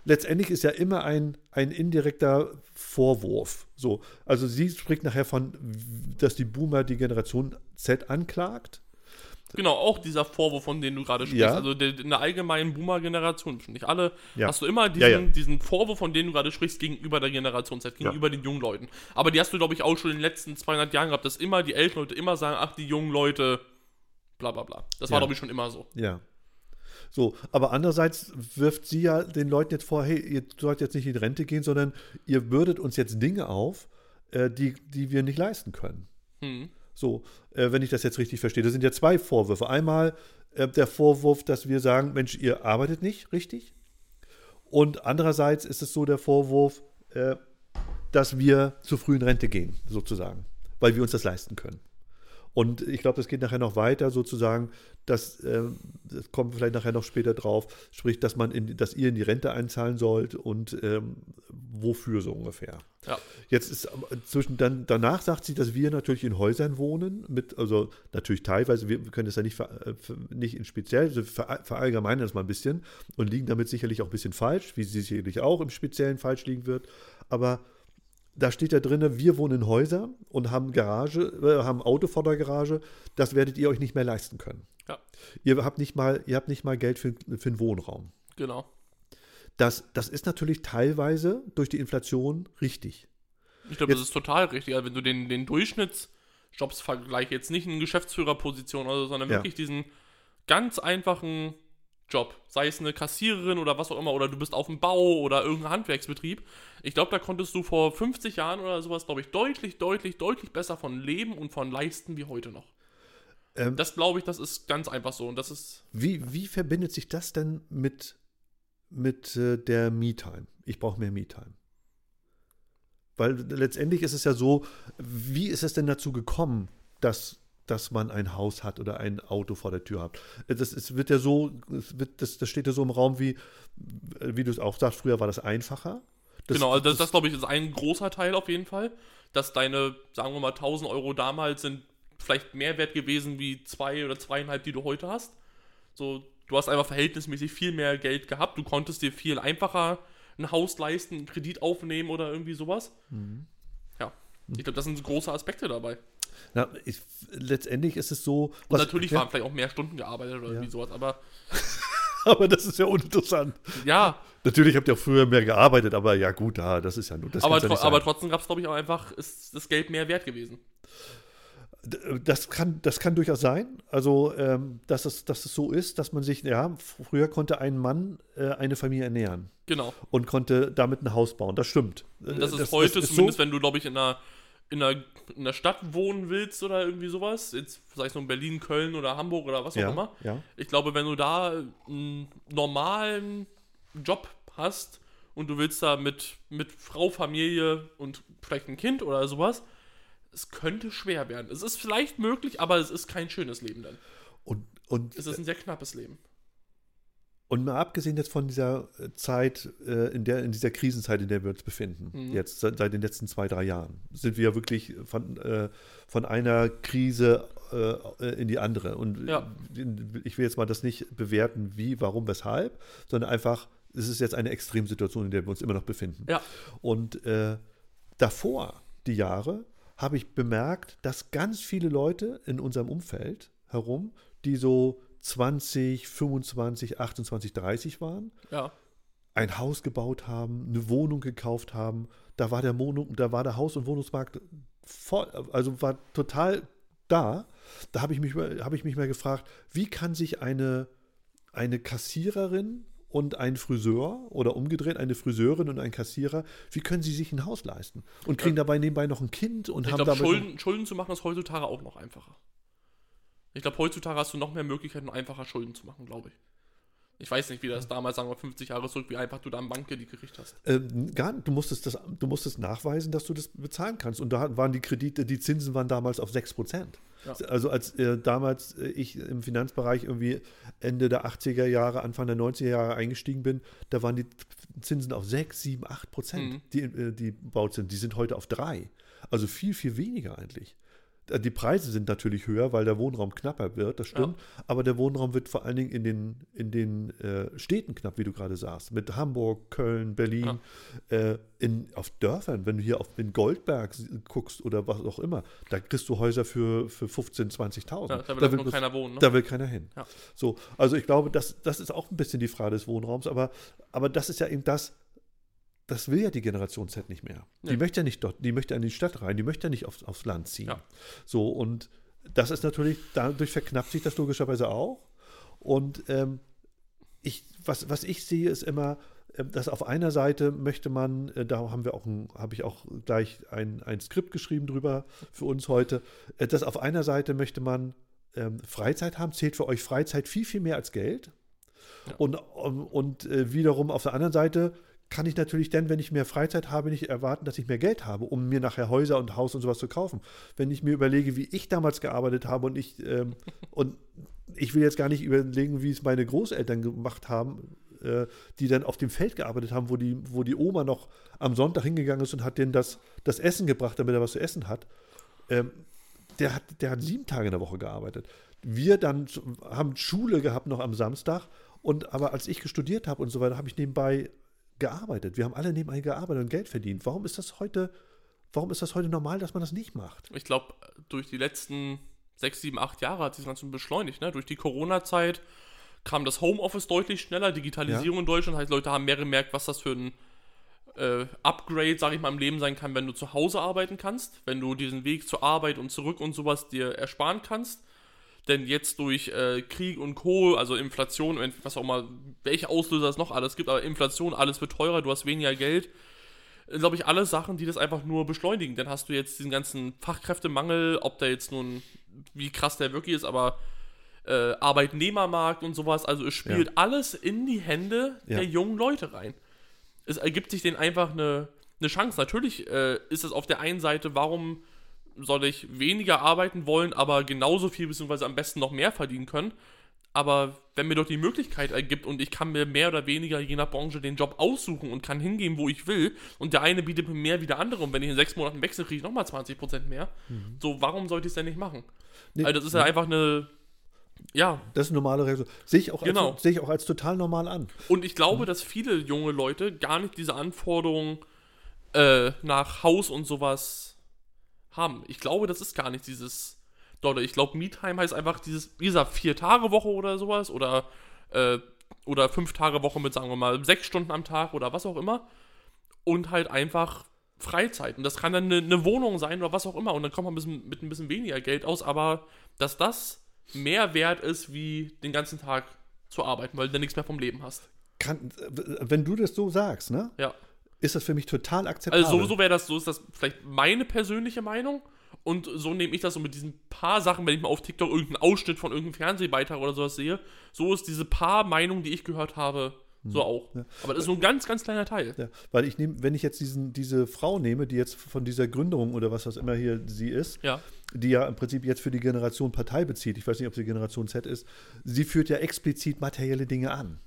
Speaker 1: letztendlich ist ja immer ein, ein indirekter Vorwurf. So, also sie spricht nachher von, dass die Boomer die Generation Z anklagt.
Speaker 2: Genau, auch dieser Vorwurf, von dem du gerade sprichst.
Speaker 1: Ja.
Speaker 2: Also der, in der allgemeinen Boomer-Generation, nicht alle,
Speaker 1: Ja.
Speaker 2: hast du immer diesen,
Speaker 1: Ja,
Speaker 2: diesen Vorwurf, von dem du gerade sprichst, gegenüber der Generation Z, gegenüber den jungen Leuten. Aber die hast du, glaube ich, auch schon in den letzten 200 Jahren gehabt, dass immer die älteren Leute immer sagen, ach, die jungen Leute, bla bla bla. Das war, glaube ich, schon immer so.
Speaker 1: Ja. So, aber andererseits wirft sie ja den Leuten jetzt vor, hey, ihr sollt jetzt nicht in Rente gehen, sondern ihr bürdet uns jetzt Dinge auf, äh, die, die wir nicht leisten können.
Speaker 2: Hm.
Speaker 1: So, äh, wenn ich das jetzt richtig verstehe. Das sind ja zwei Vorwürfe. Einmal äh, der Vorwurf, dass wir sagen, Mensch, ihr arbeitet nicht richtig. Und andererseits ist es so der Vorwurf, äh, dass wir zu früh in Rente gehen, sozusagen, weil wir uns das leisten können. Und ich glaube, das geht nachher noch weiter, sozusagen, dass, äh, das kommt vielleicht nachher noch später drauf, sprich, dass man in, dass ihr in die Rente einzahlen sollt und ähm, wofür so ungefähr.
Speaker 2: Ja.
Speaker 1: Jetzt ist zwischen dann, danach sagt sie, dass wir natürlich in Häusern wohnen, mit, also natürlich teilweise, wir können das ja nicht, ver, äh, ver- nicht in speziell, also ver, verallgemeinern das mal ein bisschen und liegen damit sicherlich auch ein bisschen falsch, wie sie sicherlich auch im Speziellen falsch liegen wird. Aber da steht ja drin, wir wohnen in Häusern und haben Garage, äh, haben Auto vor der Garage, das werdet ihr euch nicht mehr leisten können.
Speaker 2: Ja.
Speaker 1: Ihr habt nicht mal, ihr habt nicht mal Geld für, für einen Wohnraum.
Speaker 2: Genau.
Speaker 1: Das, das ist natürlich teilweise durch die Inflation richtig.
Speaker 2: Ich glaube, das ist total richtig. Also wenn du den, den Durchschnittsjobs vergleichst, jetzt nicht in Geschäftsführerposition oder so, sondern
Speaker 1: Ja.
Speaker 2: wirklich diesen ganz einfachen Job, sei es eine Kassiererin oder was auch immer, oder du bist auf dem Bau oder irgendein Handwerksbetrieb. Ich glaube, da konntest du vor 50 Jahren oder sowas, glaube ich, deutlich, deutlich, deutlich besser von leben und von leisten wie heute noch.
Speaker 1: Ähm,
Speaker 2: Das glaube ich, das ist ganz einfach so. Und das ist,
Speaker 1: Wie, wie verbindet sich das denn mit, mit äh, der Me-Time? Ich brauche mehr Me-Time. Weil letztendlich ist es ja so, wie ist es denn dazu gekommen, dass, dass man ein Haus hat oder ein Auto vor der Tür hat? Das es wird ja so, wird, das, das steht ja so im Raum wie, wie du es auch sagst, früher war das einfacher. Das,
Speaker 2: genau, also das, das glaube ich, ist ein großer Teil auf jeden Fall. Dass deine, sagen wir mal, 1000 Euro damals sind vielleicht mehr wert gewesen wie zwei oder zweieinhalb, die du heute hast. So, du hast einfach verhältnismäßig viel mehr Geld gehabt. Du konntest dir viel einfacher ein Haus leisten, einen Kredit aufnehmen oder irgendwie sowas. Ja, ich glaube, das sind große Aspekte dabei.
Speaker 1: Na, ich, letztendlich ist es so.
Speaker 2: Und natürlich
Speaker 1: ja,
Speaker 2: waren vielleicht auch mehr Stunden gearbeitet oder irgendwie sowas, aber
Speaker 1: Aber das ist ja uninteressant.
Speaker 2: ja,
Speaker 1: Natürlich habt ihr auch früher mehr gearbeitet, aber ja gut, da, das ist ja nur das.
Speaker 2: aber,
Speaker 1: ja
Speaker 2: tro
Speaker 1: nicht sein.
Speaker 2: aber trotzdem gab es, glaube ich, auch einfach, ist das Geld mehr wert gewesen.
Speaker 1: Das kann, das kann durchaus sein. Also, ähm, dass, es, dass es so ist, dass man sich, ja, früher konnte ein Mann äh, eine Familie ernähren
Speaker 2: Genau.
Speaker 1: und konnte damit ein Haus bauen. Das stimmt.
Speaker 2: Und das
Speaker 1: Äh,
Speaker 2: ist heute,
Speaker 1: ist
Speaker 2: zumindest
Speaker 1: so,
Speaker 2: wenn du, glaube ich, in einer, in, einer, in einer Stadt wohnen willst oder irgendwie sowas, jetzt sei es nur in Berlin, Köln oder Hamburg oder was auch
Speaker 1: ja,
Speaker 2: immer.
Speaker 1: ja.
Speaker 2: Ich glaube, wenn du da einen normalen Job hast und du willst da mit, mit Frau, Familie und vielleicht ein Kind oder sowas, es könnte schwer werden. Es ist vielleicht möglich, aber es ist kein schönes Leben dann.
Speaker 1: Und, und,
Speaker 2: Es ist ein sehr knappes Leben.
Speaker 1: Und mal abgesehen jetzt von dieser äh, Zeit, äh, in, der, in dieser Krisenzeit, in der wir uns befinden,
Speaker 2: Mhm.
Speaker 1: jetzt seit, seit den letzten zwei, drei Jahren, sind wir ja wirklich von, äh, von einer Krise äh, in die andere. Und
Speaker 2: Ja.
Speaker 1: ich will jetzt mal das nicht bewerten, wie, warum, weshalb, sondern einfach, es ist jetzt eine Extremsituation, in der wir uns immer noch befinden.
Speaker 2: Ja.
Speaker 1: Und äh, davor, die Jahre, habe ich bemerkt, dass ganz viele Leute in unserem Umfeld herum, die so 20, 25, 28, 30 waren,
Speaker 2: Ja.
Speaker 1: ein Haus gebaut haben, eine Wohnung gekauft haben. Da war der Wohnung, da war der Haus- und Wohnungsmarkt voll, also war total da. Da habe ich mich, habe ich mich mal gefragt, wie kann sich eine, eine Kassiererin und ein Friseur oder umgedreht eine Friseurin und ein Kassierer, wie können sie sich ein Haus leisten und kriegen dabei nebenbei noch ein Kind und
Speaker 2: Ich
Speaker 1: haben
Speaker 2: glaube,
Speaker 1: dabei
Speaker 2: Schulden, Schulden zu machen ist heutzutage auch noch einfacher. Ich glaube, heutzutage hast du noch mehr Möglichkeiten, einfacher Schulden zu machen, glaube ich. Ich weiß nicht, wie das damals, sagen wir 50 Jahre zurück, wie einfach du da einen Bankkredit gekriegt hast.
Speaker 1: Ähm, gar, du, musstest das, du musstest nachweisen, dass du das bezahlen kannst. Und da waren die Kredite, die Zinsen waren damals auf 6 Prozent.
Speaker 2: Ja.
Speaker 1: Also als äh, damals äh, ich im Finanzbereich irgendwie Ende der 80er Jahre, Anfang der 90er Jahre eingestiegen bin, da waren die Zinsen auf 6, 7, 8 Prozent,
Speaker 2: Mhm.
Speaker 1: die, äh, die Bauzinsen. Die sind heute auf 3. Also viel, viel weniger eigentlich. Äh, Die Preise sind natürlich höher, weil der Wohnraum knapper wird, das stimmt. Aber der Wohnraum wird vor allen Dingen in den, in den äh, Städten knapp, wie du gerade sagst. Mit Hamburg, Köln, Berlin, äh, in, auf Dörfern, wenn du hier auf, in Goldberg guckst oder was auch immer, da kriegst du Häuser für, für 15.000, 20.000.
Speaker 2: Ja, da will nur
Speaker 1: bloß-
Speaker 2: keiner wohnen. Ne?
Speaker 1: da will keiner hin.
Speaker 2: Ja.
Speaker 1: So, also ich glaube, das, das ist auch ein bisschen die Frage des Wohnraums, aber, aber das ist ja eben das, das will ja die Generation Z nicht mehr. Die
Speaker 2: Nee.
Speaker 1: möchte ja nicht dort, die möchte in die Stadt rein, die möchte ja nicht aufs, aufs Land ziehen.
Speaker 2: Ja.
Speaker 1: So, und das ist natürlich, dadurch verknappt sich das logischerweise auch. Und ähm, ich, was, was ich sehe, ist immer, äh, dass auf einer Seite möchte man, äh, da haben wir auch habe ich auch gleich ein, ein Skript geschrieben drüber für uns heute, äh, dass auf einer Seite möchte man ähm, Freizeit haben, zählt für euch Freizeit viel, viel mehr als Geld. Ja. Und, und, und äh, wiederum auf der anderen Seite kann ich natürlich dann, wenn ich mehr Freizeit habe, nicht erwarten, dass ich mehr Geld habe, um mir nachher Häuser und Haus und sowas zu kaufen. Wenn ich mir überlege, wie ich damals gearbeitet habe und ich ähm, und ich will jetzt gar nicht überlegen, wie es meine Großeltern gemacht haben, äh, die dann auf dem Feld gearbeitet haben, wo die, wo die Oma noch am Sonntag hingegangen ist und hat denen das, das Essen gebracht, damit er was zu essen hat. Ähm, der, hat der hat sieben Tage in der Woche gearbeitet. Wir dann haben Schule gehabt noch am Samstag und aber als ich studiert habe und so weiter, habe ich nebenbei gearbeitet. Wir haben alle nebenbei gearbeitet und Geld verdient. Warum ist das heute, warum ist das heute normal, dass man das nicht macht?
Speaker 2: Ich glaube, durch die letzten sechs, sieben, acht Jahre hat sich das Ganze beschleunigt. Ne? Durch die Corona-Zeit kam das Homeoffice deutlich schneller, Digitalisierung ja. in Deutschland, heißt, Leute haben mehr gemerkt, was das für ein äh, Upgrade, sage ich mal, im Leben sein kann, wenn du zu Hause arbeiten kannst, wenn du diesen Weg zur Arbeit und zurück und sowas dir ersparen kannst. Denn jetzt durch äh, Krieg und Co., also Inflation, was auch immer, welche Auslöser es noch alles gibt, aber Inflation, alles wird teurer, du hast weniger Geld. Glaube ich, alle Sachen, die das einfach nur beschleunigen. Dann hast du jetzt diesen ganzen Fachkräftemangel, ob der jetzt nun, wie krass der wirklich ist, aber äh, Arbeitnehmermarkt und sowas. Also es spielt ja. alles in die Hände ja. der jungen Leute rein. Es ergibt sich denen einfach eine, eine Chance. Natürlich äh, ist es auf der einen Seite, warum soll ich weniger arbeiten wollen, aber genauso viel beziehungsweise am besten noch mehr verdienen können. Aber wenn mir doch die Möglichkeit ergibt und ich kann mir mehr oder weniger je nach Branche den Job aussuchen und kann hingehen, wo ich will, und der eine bietet mir mehr wie der andere, und wenn ich in sechs Monaten wechsle, kriege ich nochmal 20% mehr. Mhm. So, warum sollte ich es denn nicht machen? Nee, also das ist ja einfach eine, ja.
Speaker 1: Das ist eine normale Reaktion. Sehe ich, auch genau. als, sehe ich auch als total normal an.
Speaker 2: Und ich glaube, mhm. dass viele junge Leute gar nicht diese Anforderungen äh, nach Haus und sowas haben. Ich glaube, das ist gar nicht dieses. Dort, ich glaube, Meetime heißt einfach dieses, dieser Vier-Tage-Woche oder sowas oder, äh, oder Fünf-Tage-Woche mit, sagen wir mal, sechs Stunden am Tag oder was auch immer. Und halt einfach Freizeit. Und das kann dann eine, eine Wohnung sein oder was auch immer. Und dann kommt man ein bisschen, mit ein bisschen weniger Geld aus. Aber dass das mehr wert ist, wie den ganzen Tag zu arbeiten, weil du nichts mehr vom Leben hast.
Speaker 1: Kann, wenn du das so sagst, ne?
Speaker 2: Ja.
Speaker 1: Ist das für mich total akzeptabel.
Speaker 2: Also sowieso wäre das, so ist das vielleicht meine persönliche Meinung. Und so nehme ich das so mit diesen paar Sachen, wenn ich mal auf TikTok irgendeinen Ausschnitt von irgendeinem Fernsehbeitrag oder sowas sehe, so ist diese paar Meinungen, die ich gehört habe, so hm. auch. Ja. Aber das ist nur ein ganz, ganz kleiner Teil.
Speaker 1: Ja. Weil ich nehme, wenn ich jetzt diesen, diese Frau nehme, die jetzt von dieser Gründerung oder was das immer hier sie ist,
Speaker 2: ja.
Speaker 1: die ja im Prinzip jetzt für die Generation Partei bezieht, ich weiß nicht, ob sie Generation Z ist, sie führt ja explizit materielle Dinge an.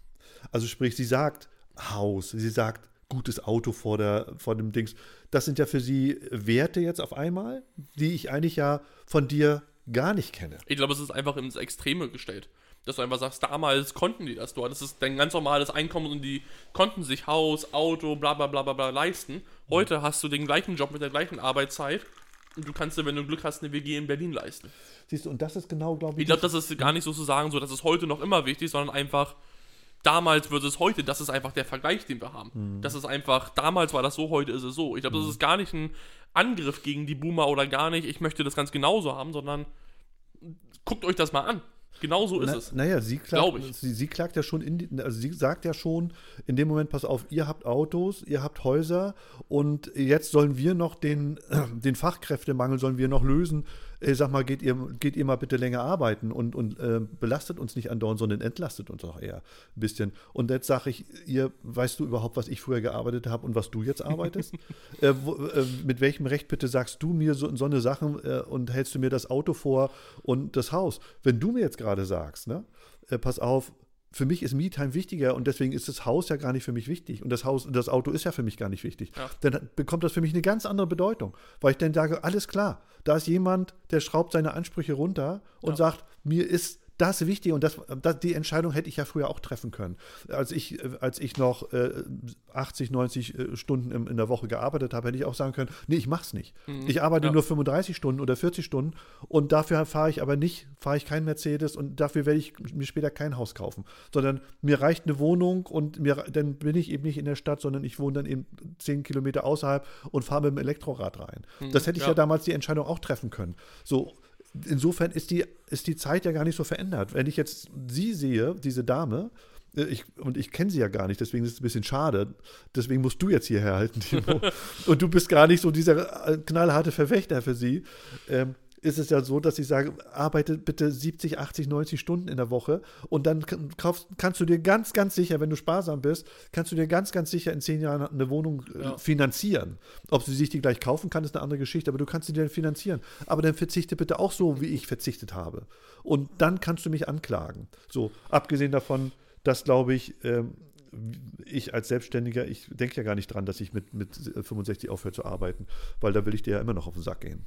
Speaker 1: Also sprich, sie sagt Haus, sie sagt gutes Auto vor, der, vor dem Dings. Das sind ja für sie Werte jetzt auf einmal, die ich eigentlich ja von dir gar nicht kenne.
Speaker 2: Ich glaube, es ist einfach ins Extreme gestellt dass du einfach sagst, damals konnten die das. Du hattest es dein ganz normales Einkommen und die konnten sich Haus, Auto, bla bla bla bla, bla leisten. Heute hast du den gleichen Job mit der gleichen Arbeitszeit und du kannst dir, wenn du Glück hast, eine WG in Berlin leisten.
Speaker 1: Siehst du, und das ist genau, glaube ich.
Speaker 2: Ich glaube, das ist gar nicht so zu sagen, so, das ist heute noch immer wichtig, sondern einfach damals versus heute, das ist einfach der Vergleich, den wir haben. Mhm. Das ist einfach, damals war das so, heute ist es so. Ich glaube, das mhm. ist gar nicht ein Angriff gegen die Boomer oder gar nicht, ich möchte das ganz genauso haben, sondern guckt euch das mal an. Genau so ist Na, es.
Speaker 1: Naja, sie klagt, sie, sie, klagt ja schon, in, also sie sagt ja schon in dem Moment, pass auf, ihr habt Autos, ihr habt Häuser und jetzt sollen wir noch den, den Fachkräftemangel sollen wir noch lösen äh, sag mal, geht ihr, geht ihr mal bitte länger arbeiten und, und äh, belastet uns nicht andauernd, sondern entlastet uns auch eher ein bisschen. Und jetzt sage ich, ihr, weißt du überhaupt, was ich früher gearbeitet habe und was du jetzt arbeitest? äh, wo, äh, mit welchem Recht bitte sagst du mir so, so eine Sachen äh, und hältst du mir das Auto vor und das Haus? Wenn du mir jetzt gerade sagst, ne, äh, pass auf, für mich ist Me-Time wichtiger und deswegen ist das Haus ja gar nicht für mich wichtig. Und das Haus, das Auto ist ja für mich gar nicht wichtig. Ja. Dann bekommt das für mich eine ganz andere Bedeutung. Weil ich dann sage, alles klar, da ist jemand, der schraubt seine Ansprüche runter und ja. sagt, mir ist das ist wichtig und das, das, die Entscheidung hätte ich ja früher auch treffen können. Als ich, als ich noch äh, 80, 90 äh, Stunden in, in, der Woche gearbeitet habe, hätte ich auch sagen können, nee, ich mach's nicht. Mhm. Ich arbeite ja. nur 35 Stunden oder 40 Stunden und dafür fahre ich aber nicht, fahre ich keinen Mercedes und dafür werde ich mir später kein Haus kaufen. Sondern mir reicht eine Wohnung und mir, dann bin ich eben nicht in der Stadt, sondern ich wohne dann eben 10 Kilometer außerhalb und fahre mit dem Elektrorad rein. Mhm. Das hätte ich ja. ja damals die Entscheidung auch treffen können. So, insofern ist die, ist die Zeit ja gar nicht so verändert. Wenn ich jetzt sie sehe, diese Dame, Äh, Ich, und ich kenne sie ja gar nicht, deswegen ist es ein bisschen schade. Deswegen musst du jetzt hierher halten, Timo. und du bist gar nicht so dieser äh, knallharte Verfechter für sie. Ähm, ist es ja so, dass ich sage, arbeite bitte 70, 80, 90 Stunden in der Woche und dann kaufst, kannst du dir ganz, ganz sicher, wenn du sparsam bist, kannst du dir ganz, ganz sicher in zehn Jahren eine Wohnung äh,
Speaker 2: Ja.
Speaker 1: finanzieren. Ob sie sich die gleich kaufen kann, ist eine andere Geschichte, aber du kannst sie dir finanzieren. Aber dann verzichte bitte auch so, wie ich verzichtet habe. Und dann kannst du mich anklagen. So, abgesehen davon, dass, glaube ich, ähm, ich als Selbstständiger, ich denke ja gar nicht dran, dass ich mit, mit 65 aufhöre zu arbeiten, weil da will ich dir ja immer noch auf den Sack gehen.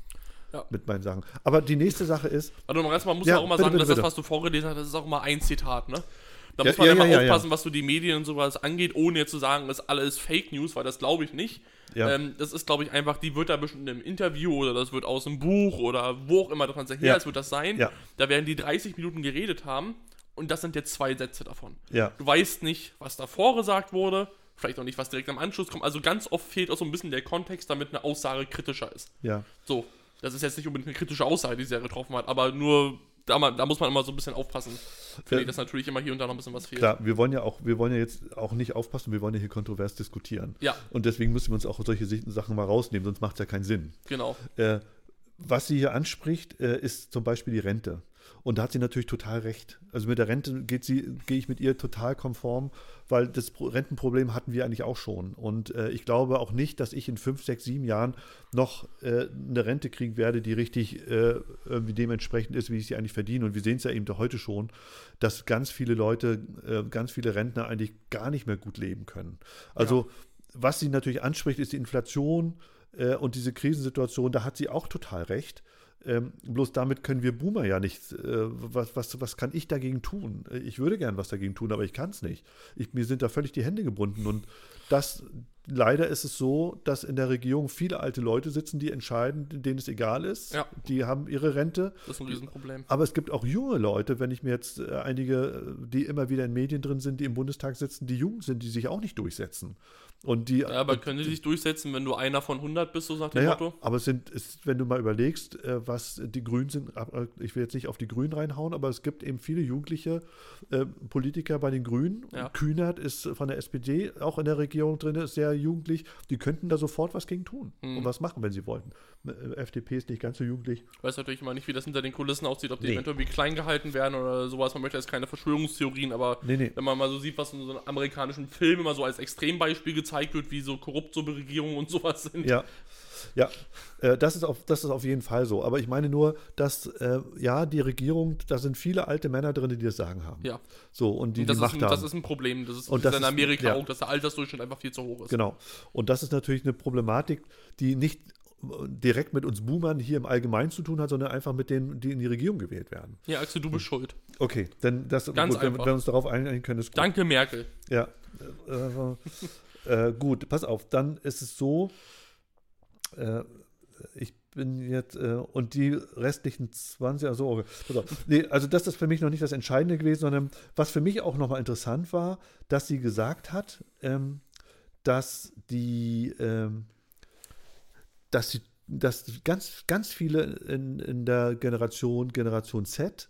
Speaker 2: Ja.
Speaker 1: Mit meinen Sachen. Aber die nächste Sache ist,
Speaker 2: Also man, man muss
Speaker 1: Ja,
Speaker 2: auch immer
Speaker 1: bitte,
Speaker 2: sagen,
Speaker 1: bitte,
Speaker 2: dass das,
Speaker 1: bitte.
Speaker 2: was du vorgelesen hast, das ist auch immer ein Zitat, ne? Da
Speaker 1: Ja,
Speaker 2: muss man
Speaker 1: ja,
Speaker 2: immer
Speaker 1: ja,
Speaker 2: aufpassen, was so die Medien und sowas angeht, ohne jetzt zu sagen, das ist alles Fake News, weil das glaube ich nicht. Ähm, das ist, glaube ich, einfach, die wird da bestimmt im Interview oder das wird aus einem Buch oder wo auch immer, dass man sagt, ja, es wird das sein. Da werden die 30 Minuten geredet haben und das sind jetzt zwei Sätze davon.
Speaker 1: ja,
Speaker 2: Du weißt nicht, was davor gesagt wurde, vielleicht auch nicht, was direkt am Anschluss kommt. Also ganz oft fehlt auch so ein bisschen der Kontext, damit eine Aussage kritischer ist.
Speaker 1: ja,
Speaker 2: So, das ist jetzt nicht unbedingt eine kritische Aussage, die sie ja getroffen hat, aber nur, da, da muss man immer so ein bisschen aufpassen. Finde ich, dass natürlich immer hier und da noch ein bisschen was fehlt.
Speaker 1: klar, wir wollen ja auch, wir wollen ja jetzt auch nicht aufpassen, wir wollen ja hier kontrovers diskutieren.
Speaker 2: Ja,
Speaker 1: Und deswegen müssen wir uns auch solche Sachen mal rausnehmen, sonst macht es ja keinen Sinn.
Speaker 2: genau.
Speaker 1: Äh, was sie hier anspricht, äh, ist zum Beispiel die Rente. Und da hat sie natürlich total recht. Also mit der Rente geht sie, gehe ich mit ihr total konform, weil das Pro- Rentenproblem hatten wir eigentlich auch schon. Und äh, ich glaube auch nicht, dass ich in fünf, sechs, sieben Jahren noch äh, eine Rente kriegen werde, die richtig äh, irgendwie dementsprechend ist, wie ich sie eigentlich verdiene. Und wir sehen es ja eben heute schon, dass ganz viele Leute, äh, ganz viele Rentner eigentlich gar nicht mehr gut leben können. Also was sie natürlich anspricht, ist die Inflation äh, und diese Krisensituation, da hat sie auch total recht. Ähm, bloß damit können wir Boomer ja nicht. Äh, was, was, was kann ich dagegen tun? Äh, Ich würde gern was dagegen tun, aber ich kann es nicht. Ich, mir sind da völlig die Hände gebunden. Und das, leider ist es so, dass in der Regierung viele alte Leute sitzen, die entscheiden, denen es egal ist.
Speaker 2: Ja.
Speaker 1: Die haben ihre Rente.
Speaker 2: Das ist ein Riesenproblem.
Speaker 1: Aber es gibt auch junge Leute, wenn ich mir jetzt äh, einige, die immer wieder in Medien drin sind, die im Bundestag sitzen, die jung sind, die sich auch nicht durchsetzen. Und die,
Speaker 2: Ja, aber können die sich durchsetzen, wenn du einer von 100 bist, so nach dem
Speaker 1: naja,
Speaker 2: Motto?
Speaker 1: aber es sind, es, wenn du mal überlegst, äh, was die Grünen sind, ich will jetzt nicht auf die Grünen reinhauen, aber es gibt eben viele jugendliche äh, Politiker bei den Grünen.
Speaker 2: Ja.
Speaker 1: Kühnert ist von der SPD auch in der Regierung drin, ist sehr jugendlich. Die könnten da sofort was gegen tun
Speaker 2: Mhm.
Speaker 1: und was machen, wenn sie wollten. Äh, FDP ist nicht ganz so jugendlich.
Speaker 2: Ich weiß natürlich immer nicht, wie das hinter den Kulissen aussieht, ob die
Speaker 1: Nee.
Speaker 2: eventuell wie klein gehalten werden oder sowas. Man möchte jetzt keine Verschwörungstheorien, aber
Speaker 1: Nee, nee.
Speaker 2: wenn man mal so sieht, was in so einem amerikanischen Film immer so als Extrembeispiel gezeigt wird, wie so korrupt so Regierungen und sowas sind.
Speaker 1: Ja, ja, äh, das, ist auf, das ist auf jeden Fall so. Aber ich meine nur, dass äh, ja, die Regierung, da sind viele alte Männer drin, die das Sagen haben.
Speaker 2: Ja.
Speaker 1: So, und die
Speaker 2: Und das,
Speaker 1: die
Speaker 2: ist
Speaker 1: Macht
Speaker 2: ein,
Speaker 1: haben.
Speaker 2: das ist ein Problem. Das ist,
Speaker 1: Und
Speaker 2: das in
Speaker 1: ist-
Speaker 2: Amerika
Speaker 1: ja.
Speaker 2: auch, dass der Altersdurchschnitt einfach viel zu hoch ist.
Speaker 1: Genau. Und das ist natürlich eine Problematik, die nicht äh, direkt mit uns Boomern hier im Allgemeinen zu tun hat, sondern einfach mit denen, die in die Regierung gewählt werden.
Speaker 2: Ja, Axel, du bist schuld.
Speaker 1: Okay, denn das
Speaker 2: Ganz
Speaker 1: gut, wenn,
Speaker 2: einfach.
Speaker 1: wenn wir uns darauf einigen können, ist gut.
Speaker 2: Danke, Merkel.
Speaker 1: Ja. Äh, äh, gut, pass auf, dann ist es so, äh, ich bin jetzt, äh, und die restlichen 20, also, okay, pass auf. Nee, also das ist für mich noch nicht das Entscheidende gewesen, sondern was für mich auch nochmal interessant war, dass sie gesagt hat, ähm, dass die, ähm, dass sie, dass ganz, ganz viele in, in der Generation, Generation Z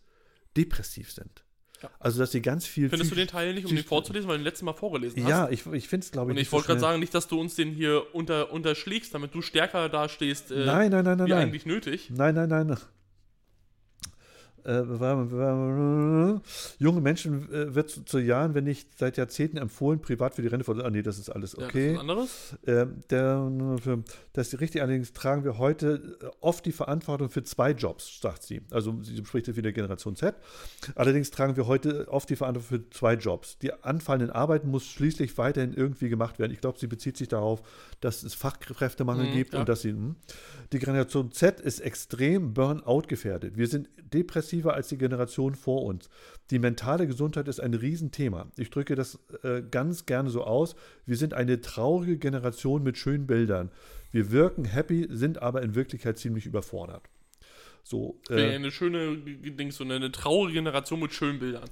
Speaker 1: depressiv sind.
Speaker 2: Ja.
Speaker 1: Also, dass sie ganz viel.
Speaker 2: Findest du den Teil nicht, um den vorzulesen, weil du den letzten Mal vorgelesen hast?
Speaker 1: ja, ich, ich finde es, glaube ich,
Speaker 2: Und ich wollte
Speaker 1: so
Speaker 2: gerade sagen, nicht, dass du uns den hier unter, unterschlägst, damit du stärker dastehst, äh,
Speaker 1: Nein, nein, nein, nein,
Speaker 2: wie
Speaker 1: nein.
Speaker 2: eigentlich nötig.
Speaker 1: Nein, nein, nein. Äh, junge Menschen äh, wird zu, zu Jahren, wenn nicht seit Jahrzehnten empfohlen, privat für die Rente vor. Ah, nee, das ist alles
Speaker 2: Ja, das ist
Speaker 1: okay.
Speaker 2: anderes.
Speaker 1: Ähm, der, das ist richtig, allerdings tragen wir heute äh, oft die Verantwortung für zwei Jobs, sagt sie. Also sie spricht jetzt wieder Generation Z. Allerdings tragen wir heute oft die Verantwortung für zwei Jobs. Die anfallenden Arbeiten muss schließlich weiterhin irgendwie gemacht werden. Ich glaube, sie bezieht sich darauf, dass es Fachkräftemangel
Speaker 2: Mhm,
Speaker 1: gibt
Speaker 2: ja.
Speaker 1: und dass sie. hm. Die Generation Z ist extrem Burnout gefährdet. Wir sind depressiver als die Generation vor uns. Die mentale Gesundheit ist ein Riesenthema. Ich drücke das äh, ganz gerne so aus. Wir sind eine traurige Generation mit schönen Bildern. Wir wirken happy, sind aber in Wirklichkeit ziemlich überfordert. So, äh,
Speaker 2: eine schöne so eine, eine traurige Generation mit schönen Bildern.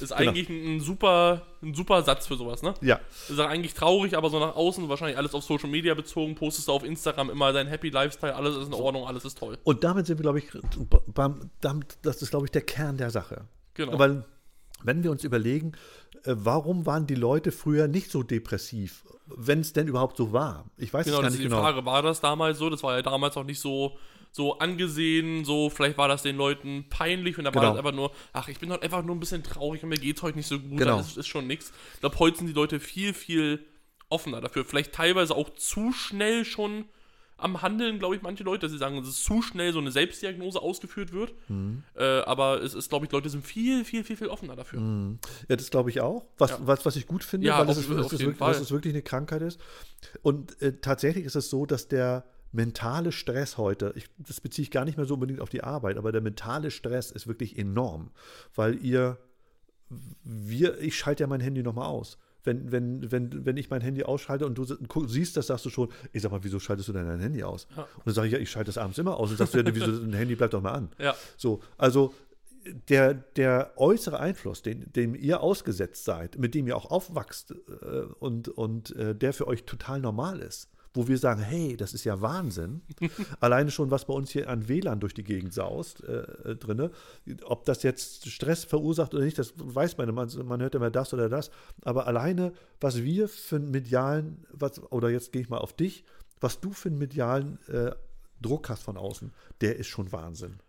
Speaker 2: Ist
Speaker 1: Genau.
Speaker 2: eigentlich ein, ein super, ein super Satz für sowas, ne?
Speaker 1: ja,
Speaker 2: Ist auch eigentlich traurig, aber so nach außen wahrscheinlich alles auf Social Media bezogen, postest du auf Instagram immer dein Happy Lifestyle, alles ist in Ordnung, alles ist toll.
Speaker 1: und damit sind wir, glaube ich, beim, damit, das ist, glaube ich, der Kern der Sache.
Speaker 2: Genau.
Speaker 1: Weil, wenn wir uns überlegen, äh, warum waren die Leute früher nicht so depressiv, wenn es denn überhaupt so war? Ich weiß
Speaker 2: Genau,
Speaker 1: es gar
Speaker 2: das
Speaker 1: nicht
Speaker 2: ist die
Speaker 1: genau.
Speaker 2: Frage, war das damals so? Das war ja damals auch nicht so, so angesehen, so, vielleicht war das den Leuten peinlich und da war
Speaker 1: Genau.
Speaker 2: das einfach nur, ach, ich bin halt einfach nur ein bisschen traurig und mir geht's heute nicht so gut,
Speaker 1: Genau.
Speaker 2: das ist, ist schon nichts. Ich glaube, heute sind die Leute viel, viel offener dafür. Vielleicht teilweise auch zu schnell schon am Handeln, glaube ich, manche Leute, dass sie sagen, dass es zu schnell so eine Selbstdiagnose ausgeführt wird.
Speaker 1: Mhm.
Speaker 2: Äh, aber es ist, glaube ich, Leute sind viel, viel, viel, viel offener dafür.
Speaker 1: Ja, das glaube ich auch. Was,
Speaker 2: Ja.
Speaker 1: was, was ich gut finde,
Speaker 2: Ja,
Speaker 1: weil es ist, ist wirklich, dass
Speaker 2: Fall.
Speaker 1: es wirklich eine Krankheit ist. Und äh, tatsächlich ist es so, dass der mentale Stress heute, ich, das beziehe ich gar nicht mehr so unbedingt auf die Arbeit, aber der mentale Stress ist wirklich enorm, weil ihr, wir, ich schalte ja mein Handy nochmal aus. Wenn, wenn, wenn, wenn ich mein Handy ausschalte und du siehst das, sagst du schon, ich sag mal, wieso schaltest du denn dein Handy aus?
Speaker 2: Ja.
Speaker 1: Und dann sage ich, ja, ich schalte das abends immer aus. Und sagst du, ja, wieso, dein Handy bleibt doch mal an.
Speaker 2: Ja.
Speaker 1: So, also der, der äußere Einfluss, den, dem ihr ausgesetzt seid, mit dem ihr auch aufwachst äh, und, und äh, der für euch total normal ist, wo wir sagen, hey, das ist ja Wahnsinn. Alleine schon, was bei uns hier an WLAN durch die Gegend saust äh, äh, drinne. Ob das jetzt Stress verursacht oder nicht, das weiß man. Man, man hört immer das oder das. Aber alleine, was wir für einen medialen, was, oder jetzt gehe ich mal auf dich, was du für einen medialen äh, Druck hast von außen, der ist schon Wahnsinn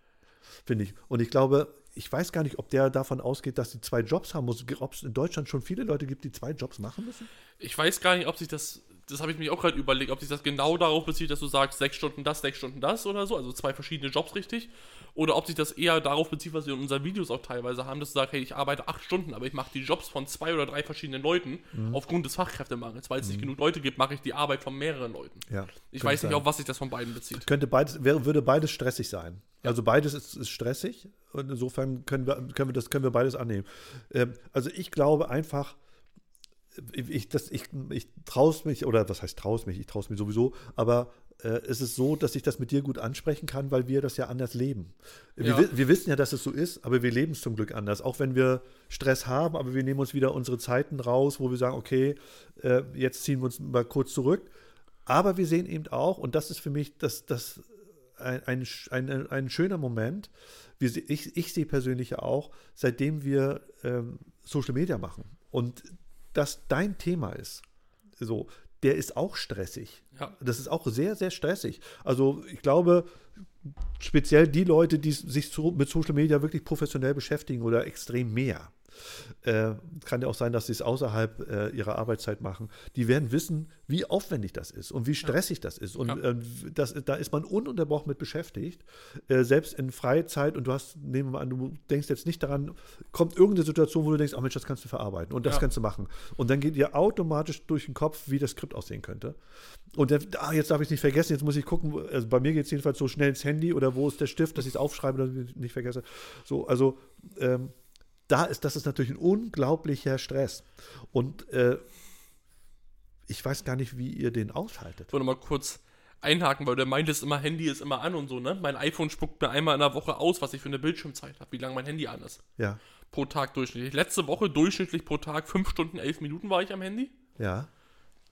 Speaker 1: finde ich. Und ich glaube, ich weiß gar nicht, ob der davon ausgeht, dass sie zwei Jobs haben muss. Ob es in Deutschland schon viele Leute gibt, die zwei Jobs machen müssen?
Speaker 2: Ich weiß gar nicht, ob sich das, das habe ich mich auch gerade überlegt, ob sich das genau darauf bezieht, dass du sagst, sechs Stunden das, sechs Stunden das oder so, also zwei verschiedene Jobs richtig. Oder ob sich das eher darauf bezieht, was wir in unseren Videos auch teilweise haben, dass du sagst, hey, ich arbeite acht Stunden, aber ich mache die Jobs von zwei oder drei verschiedenen Leuten
Speaker 1: Mhm.
Speaker 2: aufgrund des Fachkräftemangels. Weil es nicht genug Leute gibt, mache ich die Arbeit von mehreren Leuten.
Speaker 1: Ja.
Speaker 2: Ich weiß nicht,
Speaker 1: sein.
Speaker 2: auf was sich das von beiden bezieht.
Speaker 1: Könnte beides, wäre, würde beides stressig sein. Also beides ist, ist stressig und insofern können wir, können wir das können wir beides annehmen. Ähm, also ich glaube einfach, ich, das, ich, ich traue es mich, oder was heißt traue mich, ich traue es mir sowieso, aber äh, es ist so, dass ich das mit dir gut ansprechen kann, weil wir das ja anders leben. Wir,
Speaker 2: Ja.
Speaker 1: wi- wir wissen ja, dass es so ist, aber wir leben es zum Glück anders. Auch wenn wir Stress haben, aber wir nehmen uns wieder unsere Zeiten raus, wo wir sagen, okay, äh, jetzt ziehen wir uns mal kurz zurück. Aber wir sehen eben auch, und das ist für mich das, das ein, ein, ein, ein schöner Moment. Wir, ich, ich sehe persönlich ja auch, seitdem wir ähm, Social Media machen und das dein Thema ist, so, der ist auch stressig.
Speaker 2: Ja.
Speaker 1: Das ist auch sehr, sehr stressig. Also ich glaube, speziell die Leute, die sich so mit Social Media wirklich professionell beschäftigen oder extrem mehr, äh, kann ja auch sein, dass sie es außerhalb äh, ihrer Arbeitszeit machen, die werden wissen, wie aufwendig das ist und wie stressig das ist. Und
Speaker 2: Ja.
Speaker 1: äh, das, da ist man ununterbrochen mit beschäftigt, äh, selbst in Freizeit und du hast, nehmen wir mal an, du denkst jetzt nicht daran, kommt irgendeine Situation, wo du denkst, ach Mensch, das kannst du verarbeiten und das
Speaker 2: Ja.
Speaker 1: kannst du machen. Und dann geht dir automatisch durch den Kopf, wie das Skript aussehen könnte. Und dann, ah, jetzt darf ich es nicht vergessen, jetzt muss ich gucken, also bei mir geht es jedenfalls so schnell ins Handy oder wo ist der Stift, dass ich es aufschreibe, dass ich es nicht vergesse. So, also ähm, da ist, das ist natürlich ein unglaublicher Stress. Und äh, ich weiß gar nicht, wie ihr den aushaltet.
Speaker 2: Ich wollte mal kurz einhaken, weil du meintest immer, Handy ist immer an und so, ne? Mein iPhone spuckt mir einmal in der Woche aus, was ich für eine Bildschirmzeit habe, wie lange mein Handy an ist.
Speaker 1: Ja,
Speaker 2: Pro Tag durchschnittlich. Letzte Woche durchschnittlich pro Tag 5 Stunden, 11 Minuten war ich am Handy.
Speaker 1: ja.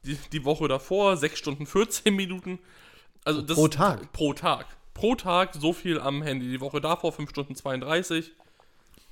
Speaker 2: Die, die Woche davor 6 Stunden, 14 Minuten. Also das
Speaker 1: Pro Tag?
Speaker 2: Pro Tag. Pro Tag so viel am Handy. Die Woche davor 5 Stunden 32.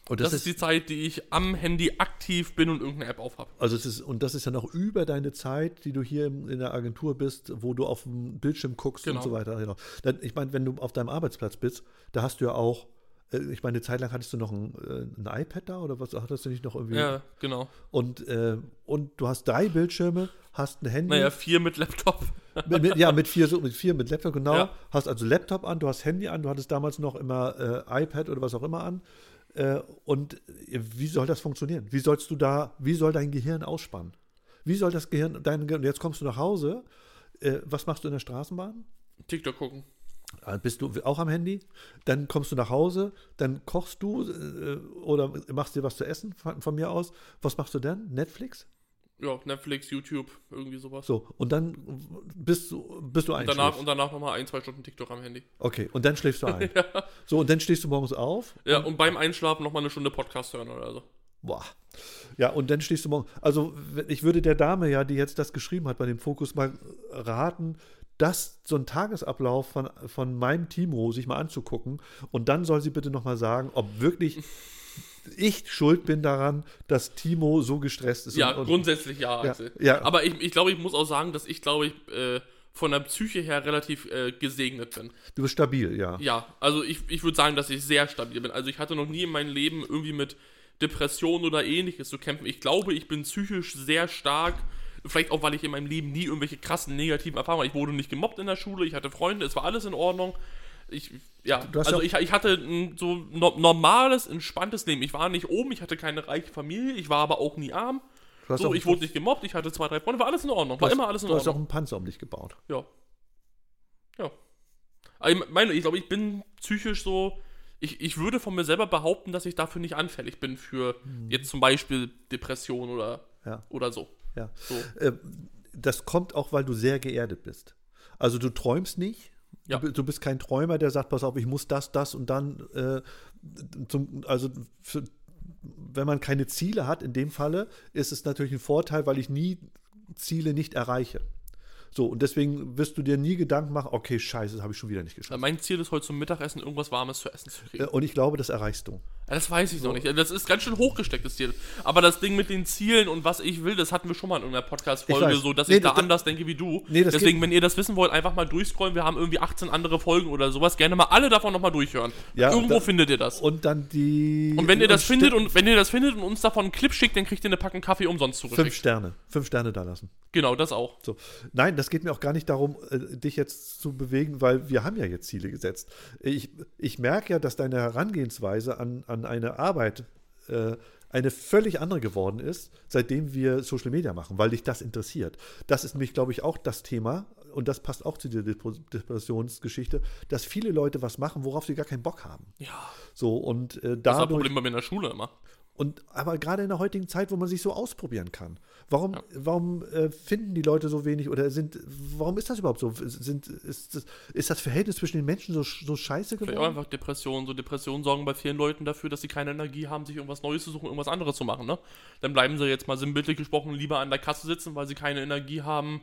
Speaker 1: Und
Speaker 2: Das, ist die Zeit, die ich am Handy aktiv bin und irgendeine App aufhab.
Speaker 1: Also es ist, und das ist ja noch über deine Zeit, die du hier in der Agentur bist, wo du auf dem Bildschirm guckst
Speaker 2: Genau.
Speaker 1: und so weiter. Genau. Dann, ich meine, wenn du auf deinem Arbeitsplatz bist, da hast du ja auch, äh, ich meine, eine Zeit lang hattest du noch ein, äh, ein iPad da oder was hattest du nicht noch irgendwie?
Speaker 2: Ja, genau.
Speaker 1: Und, äh, und du hast drei Bildschirme, hast ein Handy.
Speaker 2: Naja, vier mit Laptop.
Speaker 1: Mit, mit, ja, mit vier, so, mit vier, mit Laptop, genau.
Speaker 2: Ja.
Speaker 1: Hast also Laptop an, du hast Handy an, du hattest damals noch immer äh, iPad oder was auch immer an. Äh, und äh, wie soll das funktionieren? Wie sollst du da, wie soll dein Gehirn ausspannen? Wie soll das Gehirn, dein Gehirn, jetzt kommst du nach Hause, äh, was machst du in der Straßenbahn?
Speaker 2: TikTok gucken.
Speaker 1: Ah, Bist du auch am Handy? Dann kommst du nach Hause, dann kochst du oder machst dir was zu essen von, von mir aus. Was machst du dann? Netflix?
Speaker 2: Ja, Netflix, YouTube, irgendwie sowas.
Speaker 1: So, und dann bist du, bist du
Speaker 2: und
Speaker 1: einschläfst.
Speaker 2: danach, und danach nochmal ein, zwei Stunden TikTok am Handy.
Speaker 1: Okay, und dann schläfst du ein. So, und dann stehst du morgens auf.
Speaker 2: Ja, und beim Einschlafen nochmal eine Stunde Podcast hören oder so.
Speaker 1: Boah. Ja, und dann stehst du morgens. Also, ich würde der Dame ja, die jetzt das geschrieben hat bei dem Fokus, mal raten, das, so einen Tagesablauf von, von meinem Timo sich mal anzugucken und dann soll sie bitte nochmal sagen, ob wirklich ich schuld bin daran, dass Timo so gestresst ist.
Speaker 2: Ja,
Speaker 1: und, und,
Speaker 2: grundsätzlich ja,
Speaker 1: Ja, ja.
Speaker 2: Aber ich, ich glaube, ich muss auch sagen, dass ich, glaube ich, äh, von der Psyche her relativ äh, gesegnet bin.
Speaker 1: du bist stabil, ja.
Speaker 2: Ja, also ich, ich würde sagen, dass ich sehr stabil bin. Also ich hatte noch nie in meinem Leben irgendwie mit Depressionen oder ähnliches zu kämpfen. Ich glaube, ich bin psychisch sehr stark. Vielleicht auch, weil ich in meinem Leben nie irgendwelche krassen negativen Erfahrungen hatte. Ich wurde nicht gemobbt in der Schule, ich hatte Freunde, es war alles in Ordnung. Ich, ja,
Speaker 1: Du
Speaker 2: also ich, ich hatte ein so no normales, entspanntes Leben. Ich war nicht oben, ich hatte keine reiche Familie, ich war aber auch nie arm.
Speaker 1: Du
Speaker 2: So, ich wurde nicht gemobbt, ich hatte zwei, drei Freunde, war alles in Ordnung. War
Speaker 1: du hast,
Speaker 2: immer alles in
Speaker 1: Du hast auch
Speaker 2: Ordnung.
Speaker 1: einen Panzer um dich gebaut.
Speaker 2: Ja. Ja. Aber ich meine, ich glaube, ich bin psychisch so. Ich, ich würde von mir selber behaupten, dass ich dafür nicht anfällig bin für jetzt zum Beispiel Depression oder,
Speaker 1: Ja.
Speaker 2: oder so.
Speaker 1: Ja.
Speaker 2: so.
Speaker 1: Äh, das kommt auch, weil du sehr geerdet bist. Also du träumst nicht.
Speaker 2: Ja.
Speaker 1: Du, bi- du bist kein Träumer, der sagt, pass auf, ich muss das, das und dann. Äh, zum, also für, wenn man keine Ziele hat, in dem Falle, ist es natürlich ein Vorteil, weil ich nie Ziele nicht erreiche. So, und deswegen wirst du dir nie Gedanken machen, okay, scheiße, das habe ich schon wieder nicht geschafft.
Speaker 2: Mein Ziel ist heute zum Mittagessen irgendwas Warmes zu essen zu kriegen.
Speaker 1: Äh, Und ich glaube, das erreichst du.
Speaker 2: Das weiß ich noch nicht. Das ist ganz schön hochgestecktes Ziel. Aber das Ding mit den Zielen und was ich will, das hatten wir schon mal in irgendeiner
Speaker 1: Ich
Speaker 2: Podcast-Folge, so dass
Speaker 1: Nee,
Speaker 2: ich da
Speaker 1: das-
Speaker 2: anders denke wie du.
Speaker 1: Nee, das
Speaker 2: Deswegen, wenn ihr das wissen wollt, einfach mal durchscrollen. Wir haben irgendwie 18 andere Folgen oder sowas. Gerne mal alle davon nochmal durchhören.
Speaker 1: Ja,
Speaker 2: Irgendwo
Speaker 1: da-
Speaker 2: findet ihr das.
Speaker 1: Und dann die.
Speaker 2: Und wenn ihr das findet und wenn ihr das findet und uns davon einen Clip schickt, dann kriegt ihr eine Packung Kaffee umsonst
Speaker 1: Fünf
Speaker 2: zurückgeschickt.
Speaker 1: Sterne. Fünf Sterne da lassen.
Speaker 2: Genau, das auch.
Speaker 1: So. Nein, das geht mir auch gar nicht darum, äh, dich jetzt zu bewegen, weil wir haben ja jetzt Ziele gesetzt. Ich, ich merke ja, dass deine Herangehensweise an, an eine Arbeit äh, eine völlig andere geworden ist, seitdem wir Social Media machen, weil dich das interessiert. Das ist nämlich, glaube ich, auch das Thema, und das passt auch zu der Depressionsgeschichte, dass viele Leute was machen, worauf sie gar keinen Bock haben.
Speaker 2: Ja,
Speaker 1: So, und äh,
Speaker 2: das ist
Speaker 1: dadurch.
Speaker 2: Problem bei mir in der Schule immer.
Speaker 1: Und aber gerade in der heutigen Zeit, wo man sich so ausprobieren kann, warum, warum äh, finden die Leute so wenig oder sind, warum ist das überhaupt so? Sind, ist, das, ist das Verhältnis zwischen den Menschen so, so scheiße
Speaker 2: Vielleicht auch
Speaker 1: geworden?
Speaker 2: einfach Depressionen. So Depressionen sorgen bei vielen Leuten dafür, dass sie keine Energie haben, sich irgendwas Neues zu suchen, irgendwas anderes zu machen. Ne? Dann bleiben sie jetzt mal sinnbildlich gesprochen lieber an der Kasse sitzen, weil sie keine Energie haben,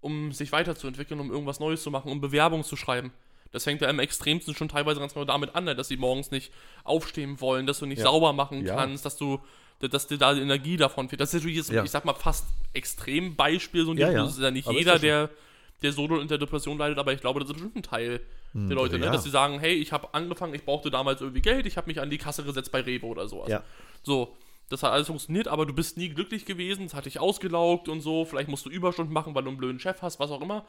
Speaker 2: um sich weiterzuentwickeln, um irgendwas Neues zu machen, um Bewerbungen zu schreiben. Das fängt ja im Extremsten schon teilweise ganz genau damit an, ne, dass sie morgens nicht aufstehen wollen, dass du nicht
Speaker 1: Ja.
Speaker 2: sauber machen
Speaker 1: Ja.
Speaker 2: kannst, dass du dass dir da die Energie davon fehlt. Das ist natürlich jetzt,
Speaker 1: Ja.
Speaker 2: ich sag mal, fast Extrembeispiel. So ein
Speaker 1: Ja, ja.
Speaker 2: Das ist ja nicht
Speaker 1: Aber
Speaker 2: jeder, der, der Solo unter Depression leidet, aber ich glaube, das ist bestimmt ein Teil der Leute, ne? dass sie sagen, hey, ich habe angefangen, ich brauchte damals irgendwie Geld, ich habe mich an die Kasse gesetzt bei Rewe oder sowas.
Speaker 1: Ja.
Speaker 2: So, das hat alles funktioniert, aber du bist nie glücklich gewesen, es hat dich ausgelaugt und so, vielleicht musst du Überstunden machen, weil du einen blöden Chef hast, was auch immer.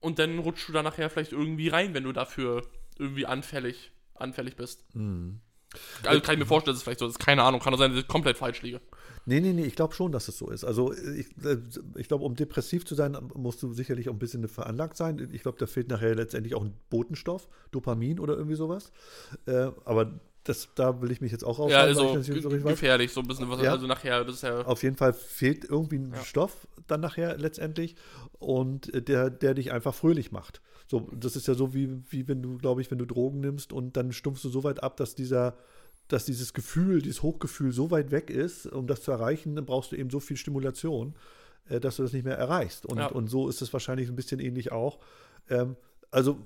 Speaker 2: Und dann rutschst du da nachher vielleicht irgendwie rein, wenn du dafür irgendwie anfällig, anfällig bist.
Speaker 1: Mhm.
Speaker 2: Also kann ich mir vorstellen, dass es vielleicht so ist. Keine Ahnung, kann auch sein, dass ich komplett falsch liege.
Speaker 1: Nee, nee, nee, ich glaube schon, dass es so ist. Also ich, äh, ich glaube, um depressiv zu sein, musst du sicherlich auch ein bisschen veranlagt sein. Ich glaube, da fehlt nachher letztendlich auch ein Botenstoff, Dopamin oder irgendwie sowas. Äh, aber das, da will ich mich jetzt auch
Speaker 2: Ja,
Speaker 1: aufhalten,
Speaker 2: also
Speaker 1: so
Speaker 2: gefährlich, so ein bisschen was.
Speaker 1: Ja.
Speaker 2: Also nachher, das ist ja.
Speaker 1: Auf jeden Fall fehlt irgendwie ein
Speaker 2: Ja.
Speaker 1: Stoff dann nachher letztendlich und der, der dich einfach fröhlich macht. So, das ist ja so wie, wie wenn du, glaube ich, wenn du Drogen nimmst und dann stumpfst du so weit ab, dass dieser, dass dieses Gefühl, dieses Hochgefühl so weit weg ist, um das zu erreichen, dann brauchst du eben so viel Stimulation, äh, dass du das nicht mehr erreichst. Und,
Speaker 2: Ja.
Speaker 1: und so ist es wahrscheinlich ein bisschen ähnlich auch. Ähm, also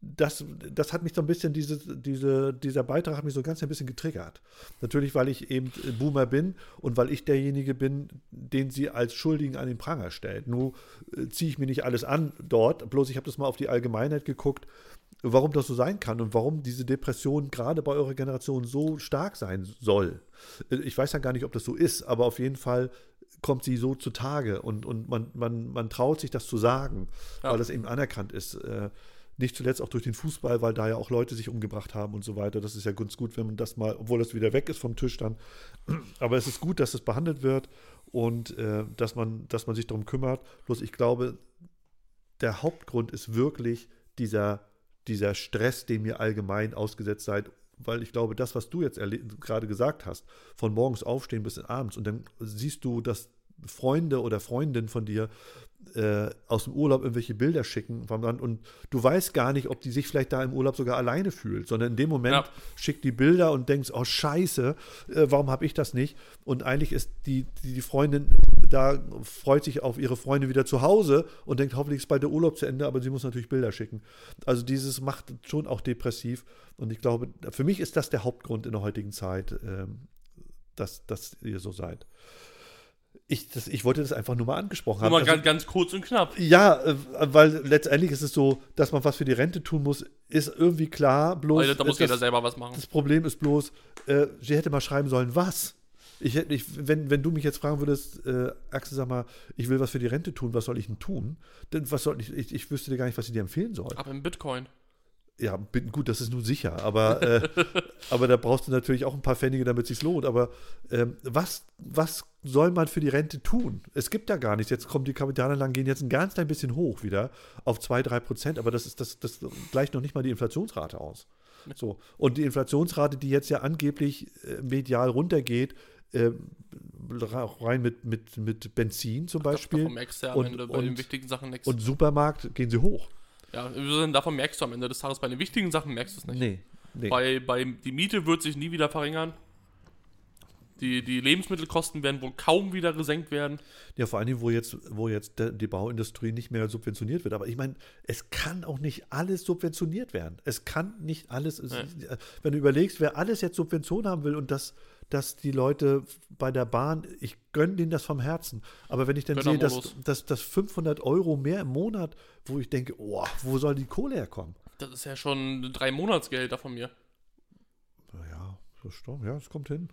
Speaker 1: das, das hat mich so ein bisschen, diese, diese, dieser Beitrag hat mich so ganz ein bisschen getriggert. Natürlich, weil ich eben Boomer bin und weil ich derjenige bin, den sie als Schuldigen an den Pranger stellt. Nur äh, ziehe ich mir nicht alles an dort, bloß ich habe das mal auf die Allgemeinheit geguckt, warum das so sein kann und warum diese Depression gerade bei eurer Generation so stark sein soll. Äh, Ich weiß ja gar nicht, ob das so ist, aber auf jeden Fall kommt sie so zutage und, und man, man, man traut sich das zu sagen,
Speaker 2: Ja.
Speaker 1: weil das eben anerkannt ist. Nicht zuletzt auch durch den Fußball, weil da ja auch Leute sich umgebracht haben und so weiter. Das ist ja ganz gut, wenn man das mal, obwohl das wieder weg ist vom Tisch dann. Aber es ist gut, dass es behandelt wird und äh, dass, man, dass man sich darum kümmert. Bloß ich glaube, der Hauptgrund ist wirklich dieser, dieser Stress, dem ihr allgemein ausgesetzt seid. Weil ich glaube, das, was du jetzt gerade gesagt hast, von morgens aufstehen bis abends und dann siehst du, dass Freunde oder Freundinnen von dir äh, aus dem Urlaub irgendwelche Bilder schicken vom Land und du weißt gar nicht, ob die sich vielleicht da im Urlaub sogar alleine fühlt, sondern in dem Moment
Speaker 2: Ja.
Speaker 1: schickt die Bilder und denkst, oh scheiße, äh, warum habe ich das nicht? Und eigentlich ist die, die, die Freundin da, freut sich auf ihre Freunde wieder zu Hause und denkt, hoffentlich ist bald der Urlaub zu Ende, aber sie muss natürlich Bilder schicken. Also dieses macht schon auch depressiv und ich glaube, für mich ist das der Hauptgrund in der heutigen Zeit, ähm, dass, dass ihr so seid. Ich, das, ich wollte das einfach nur mal angesprochen
Speaker 2: Nur
Speaker 1: haben.
Speaker 2: mal
Speaker 1: Also-
Speaker 2: ganz, ganz kurz und knapp.
Speaker 1: ja, äh, weil letztendlich ist es so, dass man was für die Rente tun muss, ist irgendwie klar. Bloß
Speaker 2: Alter, da muss jeder selber was machen.
Speaker 1: das Problem ist bloß, äh, sie hätte mal schreiben sollen, was. Ich hätte, ich, wenn, wenn du mich jetzt fragen würdest, äh, Axel, sag mal, ich will was für die Rente tun, was soll ich denn tun? Denn was soll ich, ich, ich wüsste dir gar nicht, was ich dir empfehlen soll.
Speaker 2: Aber im Bitcoin.
Speaker 1: Ja, gut, das ist nun sicher, aber, äh, aber da brauchst du natürlich auch ein paar Pfennige, damit es sich lohnt. Aber ähm, was, was soll man für die Rente tun? Es gibt da gar nichts. Jetzt kommen die Kapitalanlagen, gehen jetzt ein ganz klein bisschen hoch wieder auf 2, 3 Prozent, aber das, ist, das, das gleicht noch nicht mal die Inflationsrate aus. So. Und die Inflationsrate, die jetzt ja angeblich äh, medial runtergeht, äh, rein mit, mit, mit Benzin zum Beispiel
Speaker 2: ja am
Speaker 1: und- und- und Supermarkt gehen sie hoch.
Speaker 2: Ja, davon merkst du am Ende des Tages bei den wichtigen Sachen merkst du es nicht.
Speaker 1: Nee. nee.
Speaker 2: Bei, bei, die Miete wird sich nie wieder verringern. Die, die Lebensmittelkosten werden wohl kaum wieder gesenkt werden.
Speaker 1: Ja, vor allem, wo jetzt, wo jetzt die Bauindustrie nicht mehr subventioniert wird. Aber ich meine, es kann auch nicht alles subventioniert werden. Es kann nicht alles. Es, Wenn du überlegst, wer alles jetzt Subvention haben will und dass, dass die Leute bei der Bahn, ich gönne denen das vom Herzen. Aber wenn ich dann sehe, dass, dass, dass 500 Euro mehr im Monat, wo ich denke, oh, wo soll die Kohle herkommen?
Speaker 2: Das ist ja schon drei Monatsgehälter von mir.
Speaker 1: Naja, das stimmt. Ja, es kommt hin.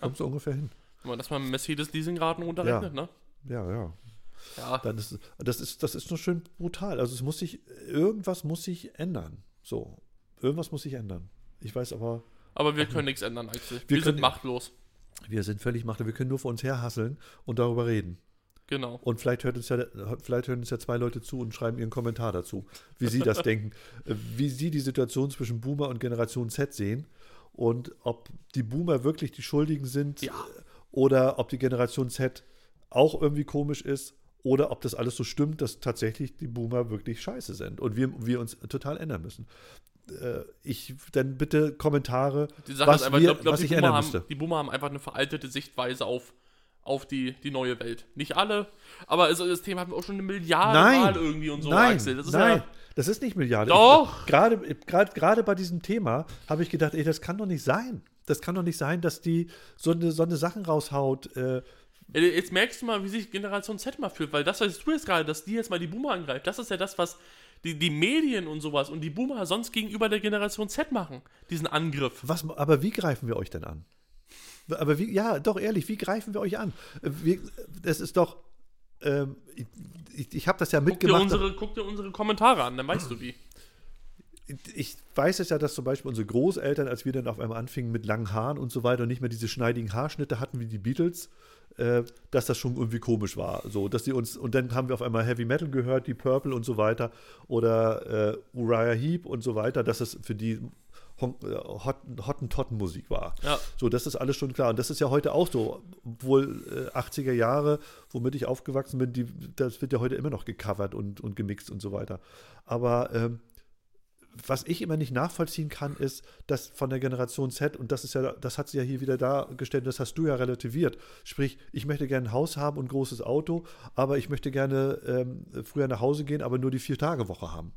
Speaker 1: Kommt so ungefähr hin.
Speaker 2: Wenn man das mal mit Mercedes-Leasingraten runterrechnet, ne?
Speaker 1: Ja, ja.
Speaker 2: Ja.
Speaker 1: Dann ist, das, ist, das ist nur schön brutal. Also es muss sich, irgendwas muss sich ändern. So, irgendwas muss sich ändern. Ich weiß aber,
Speaker 2: Aber wir können nichts ändern, Axel. Wir,
Speaker 1: Wir
Speaker 2: sind
Speaker 1: können-
Speaker 2: machtlos.
Speaker 1: wir sind völlig machtlos. Wir können nur vor uns herhasseln und darüber reden.
Speaker 2: Genau.
Speaker 1: Und vielleicht, hört uns ja, vielleicht hören uns ja zwei Leute zu und schreiben ihren Kommentar dazu, wie sie das denken, wie sie die Situation zwischen Boomer und Generation Z sehen und ob die Boomer wirklich die Schuldigen sind
Speaker 2: Ja.
Speaker 1: oder ob die Generation Z auch irgendwie komisch ist oder ob das alles so stimmt, dass tatsächlich die Boomer wirklich scheiße sind und wir, wir uns total ändern müssen. Äh, Ich, dann bitte Kommentare, was,
Speaker 2: einfach,
Speaker 1: wir,
Speaker 2: glaub, glaub,
Speaker 1: was ich
Speaker 2: Boomer
Speaker 1: ändern
Speaker 2: haben,
Speaker 1: müsste.
Speaker 2: die Boomer haben einfach eine veraltete Sichtweise auf, auf die, die neue Welt. Nicht alle, aber also das Thema haben wir auch schon eine Milliarde
Speaker 1: Nein.
Speaker 2: Mal irgendwie und so,
Speaker 1: nein,
Speaker 2: Axel. Das ist
Speaker 1: nein,
Speaker 2: ja.
Speaker 1: das ist nicht Milliarde.
Speaker 2: Doch.
Speaker 1: Gerade, bei diesem Thema habe ich gedacht, ey, das kann doch nicht sein. Das kann doch nicht sein, dass die so eine, so eine Sachen raushaut. Äh,
Speaker 2: Jetzt merkst du mal, wie sich Generation Z mal fühlt, weil das, was du jetzt gerade, dass die jetzt mal die Boomer angreift, das ist ja das, was die, die Medien und sowas und die Boomer sonst gegenüber der Generation Z machen, diesen Angriff.
Speaker 1: was, aber wie greifen wir euch denn an? Aber wie, ja, doch ehrlich, wie greifen wir euch an? Äh, Wir, das ist doch, ähm, ich, ich, habe das ja
Speaker 2: Guck dir,
Speaker 1: mitgemacht.
Speaker 2: unsere, guck dir unsere Kommentare an, dann weißt du wie.
Speaker 1: ich weiß es ja, dass zum Beispiel unsere Großeltern, als wir dann auf einmal anfingen mit langen Haaren und so weiter und nicht mehr diese schneidigen Haarschnitte hatten wie die Beatles, äh, dass das schon irgendwie komisch war. So, dass die uns, und dann haben wir auf einmal Heavy Metal gehört, die Purple und so weiter, oder äh, Uriah Heep und so weiter, dass es für die Hottentotten-Musik war.
Speaker 2: Ja.
Speaker 1: So, das ist alles schon klar. Und das ist ja heute auch so. Obwohl äh, 80er Jahre, womit ich aufgewachsen bin, die, das wird ja heute immer noch gecovert und, und gemixt und so weiter. Aber ähm, was ich immer nicht nachvollziehen kann, ist, dass von der Generation Z, und das ist ja, das hat sie ja hier wieder dargestellt, das hast du ja relativiert. Sprich, ich möchte gerne ein Haus haben und ein großes Auto, aber ich möchte gerne ähm, früher nach Hause gehen, aber nur die Vier-Tage-Woche haben.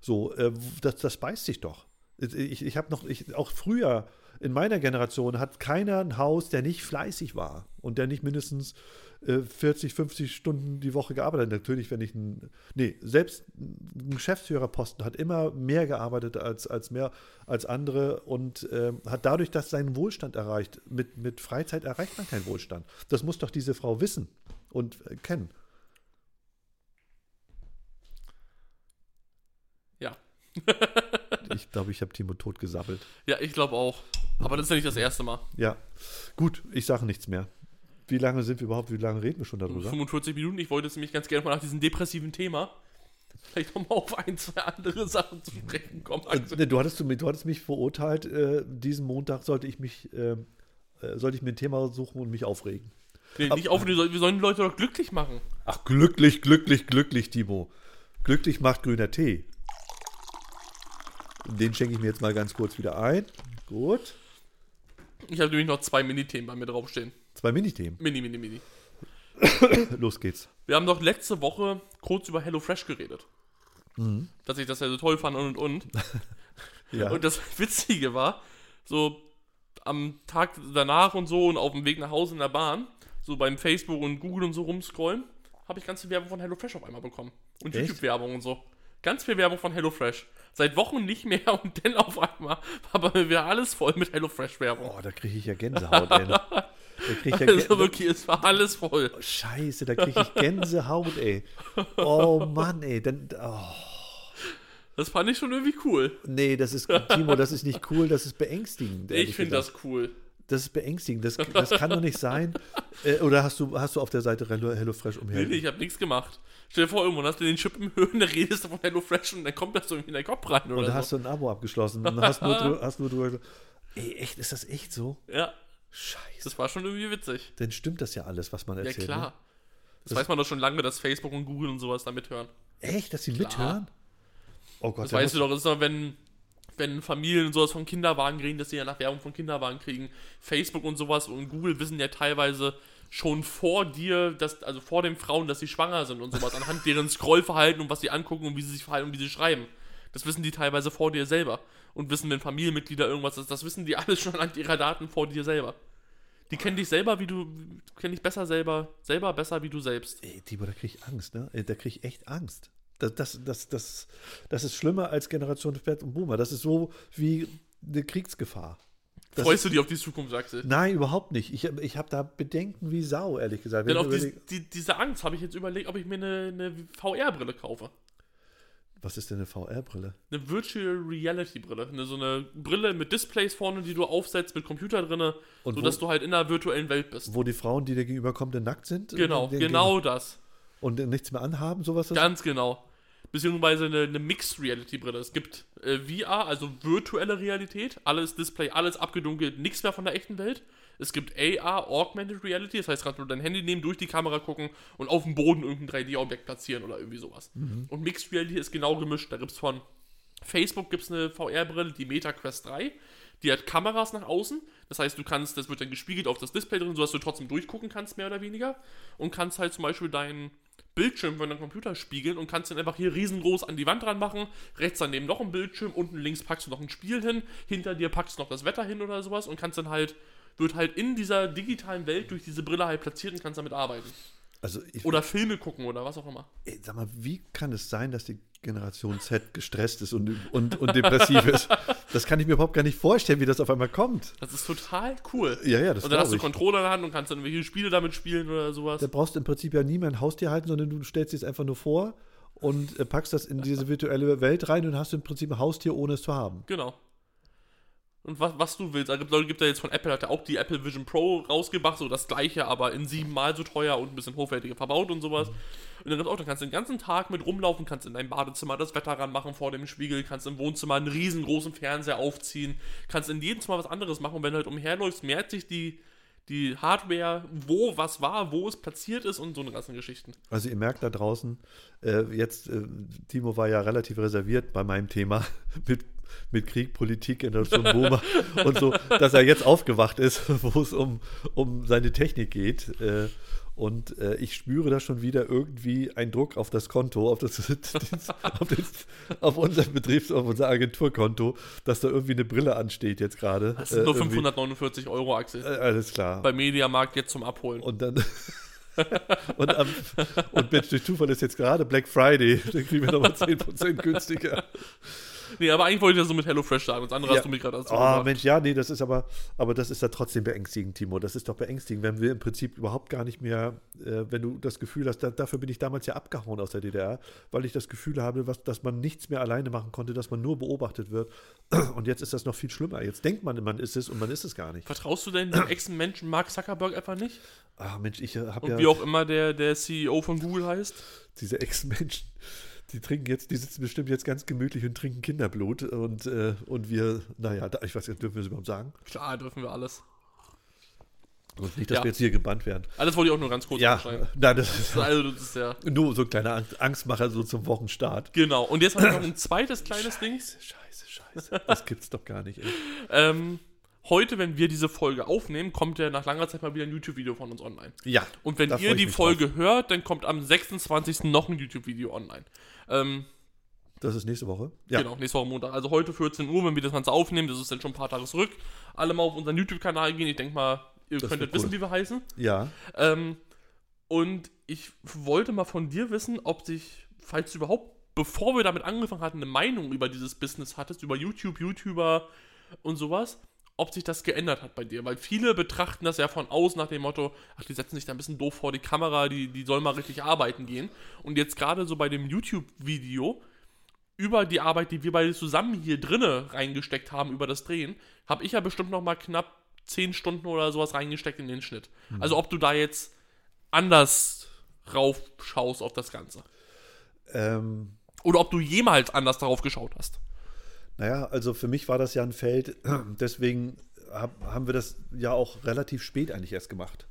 Speaker 1: So, äh, das, das beißt sich doch. Ich, ich habe noch, ich, auch früher in meiner Generation hat keiner ein Haus, der nicht fleißig war und der nicht mindestens äh, 40, 50 Stunden die Woche gearbeitet hat. Natürlich, wenn ich ein, nee, selbst ein Geschäftsführerposten hat immer mehr gearbeitet als, als mehr als andere und ähm, hat dadurch das seinen Wohlstand erreicht. Mit, mit Freizeit erreicht man keinen Wohlstand. Das muss doch diese Frau wissen und äh, kennen.
Speaker 2: Ja.
Speaker 1: Ich glaube, ich habe Timo tot gesabbelt.
Speaker 2: Ja, ich glaube auch. Aber das ist ja nicht das erste Mal.
Speaker 1: Ja, gut, ich sage nichts mehr. Wie lange sind wir überhaupt, wie lange reden wir schon darüber?
Speaker 2: 45 Minuten. Ich wollte jetzt nämlich ganz gerne mal nach diesem depressiven Thema vielleicht nochmal auf ein, zwei andere Sachen zu sprechen kommen. Also,
Speaker 1: du, hattest, du, du hattest mich verurteilt, äh, diesen Montag sollte ich mich, äh, äh, sollte ich mir ein Thema suchen und mich aufregen.
Speaker 2: Nee, nicht auf, wir sollen wir sollen die Leute doch glücklich machen.
Speaker 1: Ach, glücklich, glücklich, glücklich, Timo. Glücklich macht grüner Tee. Den schenke ich mir jetzt mal ganz kurz wieder ein. Gut.
Speaker 2: Ich habe nämlich noch zwei Mini-Themen bei mir draufstehen.
Speaker 1: Zwei Minithemen.
Speaker 2: Mini, mini, mini.
Speaker 1: Los geht's.
Speaker 2: Wir haben doch letzte Woche kurz über HelloFresh geredet. Dass ich das ja so toll fand und und und.
Speaker 1: Ja.
Speaker 2: Und das Witzige war, so am Tag danach und so und auf dem Weg nach Hause in der Bahn, so beim Facebook und Google und so rumscrollen, habe ich ganz viel Werbung von HelloFresh auf einmal bekommen. Und? YouTube-Werbung und so. Ganz viel Werbung von HelloFresh. Seit Wochen nicht mehr und dann auf einmal war bei mir wieder alles voll mit HelloFresh-Werbung.
Speaker 1: oh, da kriege ich ja Gänsehaut, ey. Da krieg ich ja
Speaker 2: Also wirklich, es war alles voll.
Speaker 1: Scheiße, da kriege ich Gänsehaut, ey. Oh Mann, ey. Dann, oh.
Speaker 2: Das fand ich schon irgendwie cool.
Speaker 1: Nee, das ist, Timo, das ist nicht cool, das ist beängstigend.
Speaker 2: Ich finde das cool.
Speaker 1: Das ist beängstigend, das, das kann doch nicht sein. Äh, oder hast du, hast du auf der Seite Hello, HelloFresh umher?
Speaker 2: Nee, nee, ich habe nichts gemacht. Stell dir vor, irgendwann hast du den Chip im Höhen, da redest du von HelloFresh und dann kommt das so in deinen Kopf rein oder
Speaker 1: Und da
Speaker 2: so.
Speaker 1: hast du ein Abo abgeschlossen und hast nur, hast nur drüber. Ey, echt, ist das echt so?
Speaker 2: ja,
Speaker 1: Scheiße.
Speaker 2: das war schon irgendwie witzig.
Speaker 1: Dann stimmt das ja alles, was man
Speaker 2: Ja,
Speaker 1: erzählt.
Speaker 2: klar.
Speaker 1: Ne?
Speaker 2: Das, weiß man doch schon lange, dass Facebook und Google und sowas da mithören.
Speaker 1: Echt, dass sie mithören? Oh Gott,
Speaker 2: Das
Speaker 1: da
Speaker 2: weißt du doch, das ist doch, wenn, wenn Familien sowas von Kinderwagen kriegen, dass sie ja nach Werbung von Kinderwagen kriegen. Facebook und sowas und Google wissen ja teilweise schon vor dir, dass, also vor den Frauen, dass sie schwanger sind und sowas, anhand deren Scrollverhalten und was sie angucken und wie sie sich verhalten und wie sie schreiben. Das wissen die teilweise vor dir selber. Und wissen, wenn Familienmitglieder irgendwas ist, das wissen die alles schon anhand ihrer Daten vor dir selber. Die kennen dich selber, wie du, kennen dich besser selber, selber besser wie du selbst.
Speaker 1: Ey, Timo, da krieg ich Angst, ne? Ey, Da krieg ich echt Angst. Das, das, das, das, das ist schlimmer als Generation Fett und Boomer. Das ist so wie eine Kriegsgefahr. Das
Speaker 2: Freust du dich auf die Zukunft, Axel?
Speaker 1: Nein, überhaupt nicht. Ich, ich habe da Bedenken wie Sau, ehrlich gesagt.
Speaker 2: Denn auf die, die, diese Angst habe ich jetzt überlegt, ob ich mir eine, eine VR-Brille kaufe.
Speaker 1: was ist denn eine VR-Brille?
Speaker 2: Eine Virtual Reality Brille. Eine, so eine Brille mit Displays vorne, die du aufsetzt, mit Computer drinne,
Speaker 1: Und
Speaker 2: sodass
Speaker 1: wo-
Speaker 2: du halt in einer virtuellen Welt bist.
Speaker 1: Wo die Frauen, die dir gegenüberkommen, nackt sind?
Speaker 2: Genau, genau das.
Speaker 1: Und nichts mehr anhaben, sowas?
Speaker 2: Ganz genau. Beziehungsweise eine, eine Mixed Reality Brille. Es gibt äh, VR, also virtuelle Realität, alles Display, alles abgedunkelt, nichts mehr von der echten Welt. Es gibt AR, Augmented Reality, das heißt, kannst du dein Handy nehmen, durch die Kamera gucken und auf dem Boden irgendein 3D-Objekt platzieren oder irgendwie sowas. Und Mixed Reality ist genau gemischt. Da gibt es von Facebook gibt's eine VR-Brille, die Meta Quest 3. Die hat Kameras nach außen. Das heißt, du kannst, das wird dann gespiegelt auf das Display drin, sodass du trotzdem durchgucken kannst, mehr oder weniger. Und kannst halt zum Beispiel deinen Bildschirm von deinem Computer spiegeln und kannst den einfach hier riesengroß an die Wand dran machen. Rechts daneben noch ein Bildschirm, unten links packst du noch ein Spiel hin, hinter dir packst du noch das Wetter hin oder sowas und kannst dann halt, wird halt in dieser digitalen Welt durch diese Brille halt platziert und kannst damit arbeiten.
Speaker 1: Also, ich,
Speaker 2: Oder Filme gucken oder was auch immer.
Speaker 1: ey, sag mal, wie kann es sein, dass die Generation Z gestresst ist und, und, und depressiv ist? Das kann ich mir überhaupt gar nicht vorstellen, wie das auf einmal kommt.
Speaker 2: Das ist total cool.
Speaker 1: Ja, ja, das
Speaker 2: Und dann hast du
Speaker 1: ich.
Speaker 2: Controller in der Hand und kannst dann irgendwelche Spiele damit spielen oder sowas.
Speaker 1: Da brauchst du im Prinzip ja nie mehr ein Haustier halten, sondern du stellst dir es einfach nur vor und äh, packst das in diese virtuelle Welt rein und hast im Prinzip ein Haustier, ohne es zu haben.
Speaker 2: Genau. Und was, was du willst. Also Leute gibt ja jetzt von Apple, hat ja auch die Apple Vision Pro rausgebracht, so das gleiche, aber in siebenmal so teuer und ein bisschen hochwertiger verbaut und sowas. Und dann gibt's auch, dann kannst du den ganzen Tag mit rumlaufen, kannst in deinem Badezimmer das Wetter ranmachen vor dem Spiegel, kannst im Wohnzimmer einen riesengroßen Fernseher aufziehen, kannst in jedem Zimmer was anderes machen und wenn du halt umherläufst, merkt sich die, die Hardware, wo was war, wo es platziert ist und so eine ganzen Geschichten.
Speaker 1: Also ihr merkt da draußen, äh, jetzt, äh, Timo war ja relativ reserviert bei meinem Thema mit, mit Krieg, Politik, Generation Boomer und so, dass er jetzt aufgewacht ist, wo es um, um seine Technik geht. Äh, und äh, ich spüre da schon wieder irgendwie einen Druck auf das Konto, auf, das, auf, das, auf unser Betriebs-, auf unser Agenturkonto, dass da irgendwie eine Brille ansteht jetzt gerade.
Speaker 2: Das sind nur
Speaker 1: Äh, irgendwie-
Speaker 2: 549 Euro, Axel.
Speaker 1: Äh, alles klar.
Speaker 2: Beim Mediamarkt jetzt zum Abholen.
Speaker 1: Und dann. und, am, und Mensch, durch Zufall ist jetzt gerade Black Friday. Dann kriegen wir nochmal 10% günstiger.
Speaker 2: Nee, aber eigentlich wollte ich das so mit HelloFresh sagen. Das andere
Speaker 1: Ja.
Speaker 2: hast du mir gerade dazu
Speaker 1: Oh. Mensch, ja, nee, das ist aber, aber das ist ja trotzdem beängstigend, Timo. Das ist doch beängstigend, wenn wir im Prinzip überhaupt gar nicht mehr, äh, wenn du das Gefühl hast, da, dafür bin ich damals ja abgehauen aus der DDR, weil ich das Gefühl habe, was, dass man nichts mehr alleine machen konnte, dass man nur beobachtet wird. Und jetzt ist das noch viel schlimmer. Jetzt denkt man, man ist es und man ist es gar nicht.
Speaker 2: Vertraust du denn dem Ex-Menschen Mark Zuckerberg einfach nicht?
Speaker 1: Ah, Mensch, ich habe
Speaker 2: Und
Speaker 1: ja
Speaker 2: wie auch immer der, der CEO von Google heißt?
Speaker 1: diese Ex-Menschen, die trinken jetzt, die sitzen bestimmt jetzt ganz gemütlich und trinken Kinderblut und, äh, und wir, naja, da, ich weiß nicht, dürfen wir es überhaupt sagen?
Speaker 2: Klar, dürfen wir alles.
Speaker 1: Und nicht, dass
Speaker 2: Ja.
Speaker 1: wir jetzt hier gebannt werden.
Speaker 2: Alles wollte ich auch nur ganz kurz
Speaker 1: Ja, nein, das ist
Speaker 2: Also, das ist ja.
Speaker 1: nur so ein kleiner Ang- Angstmacher so zum Wochenstart.
Speaker 2: Genau. Und jetzt habe ich noch ein zweites kleines Ding.
Speaker 1: Scheiße, scheiße. Das gibt's doch gar nicht.
Speaker 2: Ähm, heute, wenn wir diese Folge aufnehmen, kommt ja nach langer Zeit mal wieder ein YouTube-Video von uns online.
Speaker 1: Ja.
Speaker 2: Und wenn ihr die Folge hört, dann kommt am 26. noch ein YouTube-Video online. Ähm,
Speaker 1: Das ist nächste Woche. Ja.
Speaker 2: Genau, nächste Woche Montag. Also heute 14 Uhr, wenn wir das Ganze aufnehmen, das ist dann schon ein paar Tage zurück. Alle mal auf unseren YouTube-Kanal gehen. Ich denke mal, ihr
Speaker 1: Das
Speaker 2: könntet
Speaker 1: cool.
Speaker 2: wissen, wie wir heißen.
Speaker 1: Ja.
Speaker 2: Ähm, und ich wollte mal von dir wissen, ob sich, falls du überhaupt, bevor wir damit angefangen hatten, eine Meinung über dieses Business hattest, über YouTube, YouTuber und sowas, ob sich das geändert hat bei dir. Weil viele betrachten das ja von außen nach dem Motto, ach, die setzen sich da ein bisschen doof vor die Kamera, die, die sollen mal richtig arbeiten gehen. Und jetzt gerade so bei dem YouTube-Video, über die Arbeit, die wir beide zusammen hier drinne reingesteckt haben, über das Drehen, habe ich ja bestimmt noch mal knapp 10 Stunden oder sowas reingesteckt in den Schnitt. Also ob du da jetzt anders raufschaust auf das Ganze.
Speaker 1: Ähm,
Speaker 2: Oder ob du jemals anders darauf geschaut hast.
Speaker 1: Naja, also für mich war das ja ein Feld, deswegen hab, haben wir das ja auch relativ spät eigentlich erst gemacht.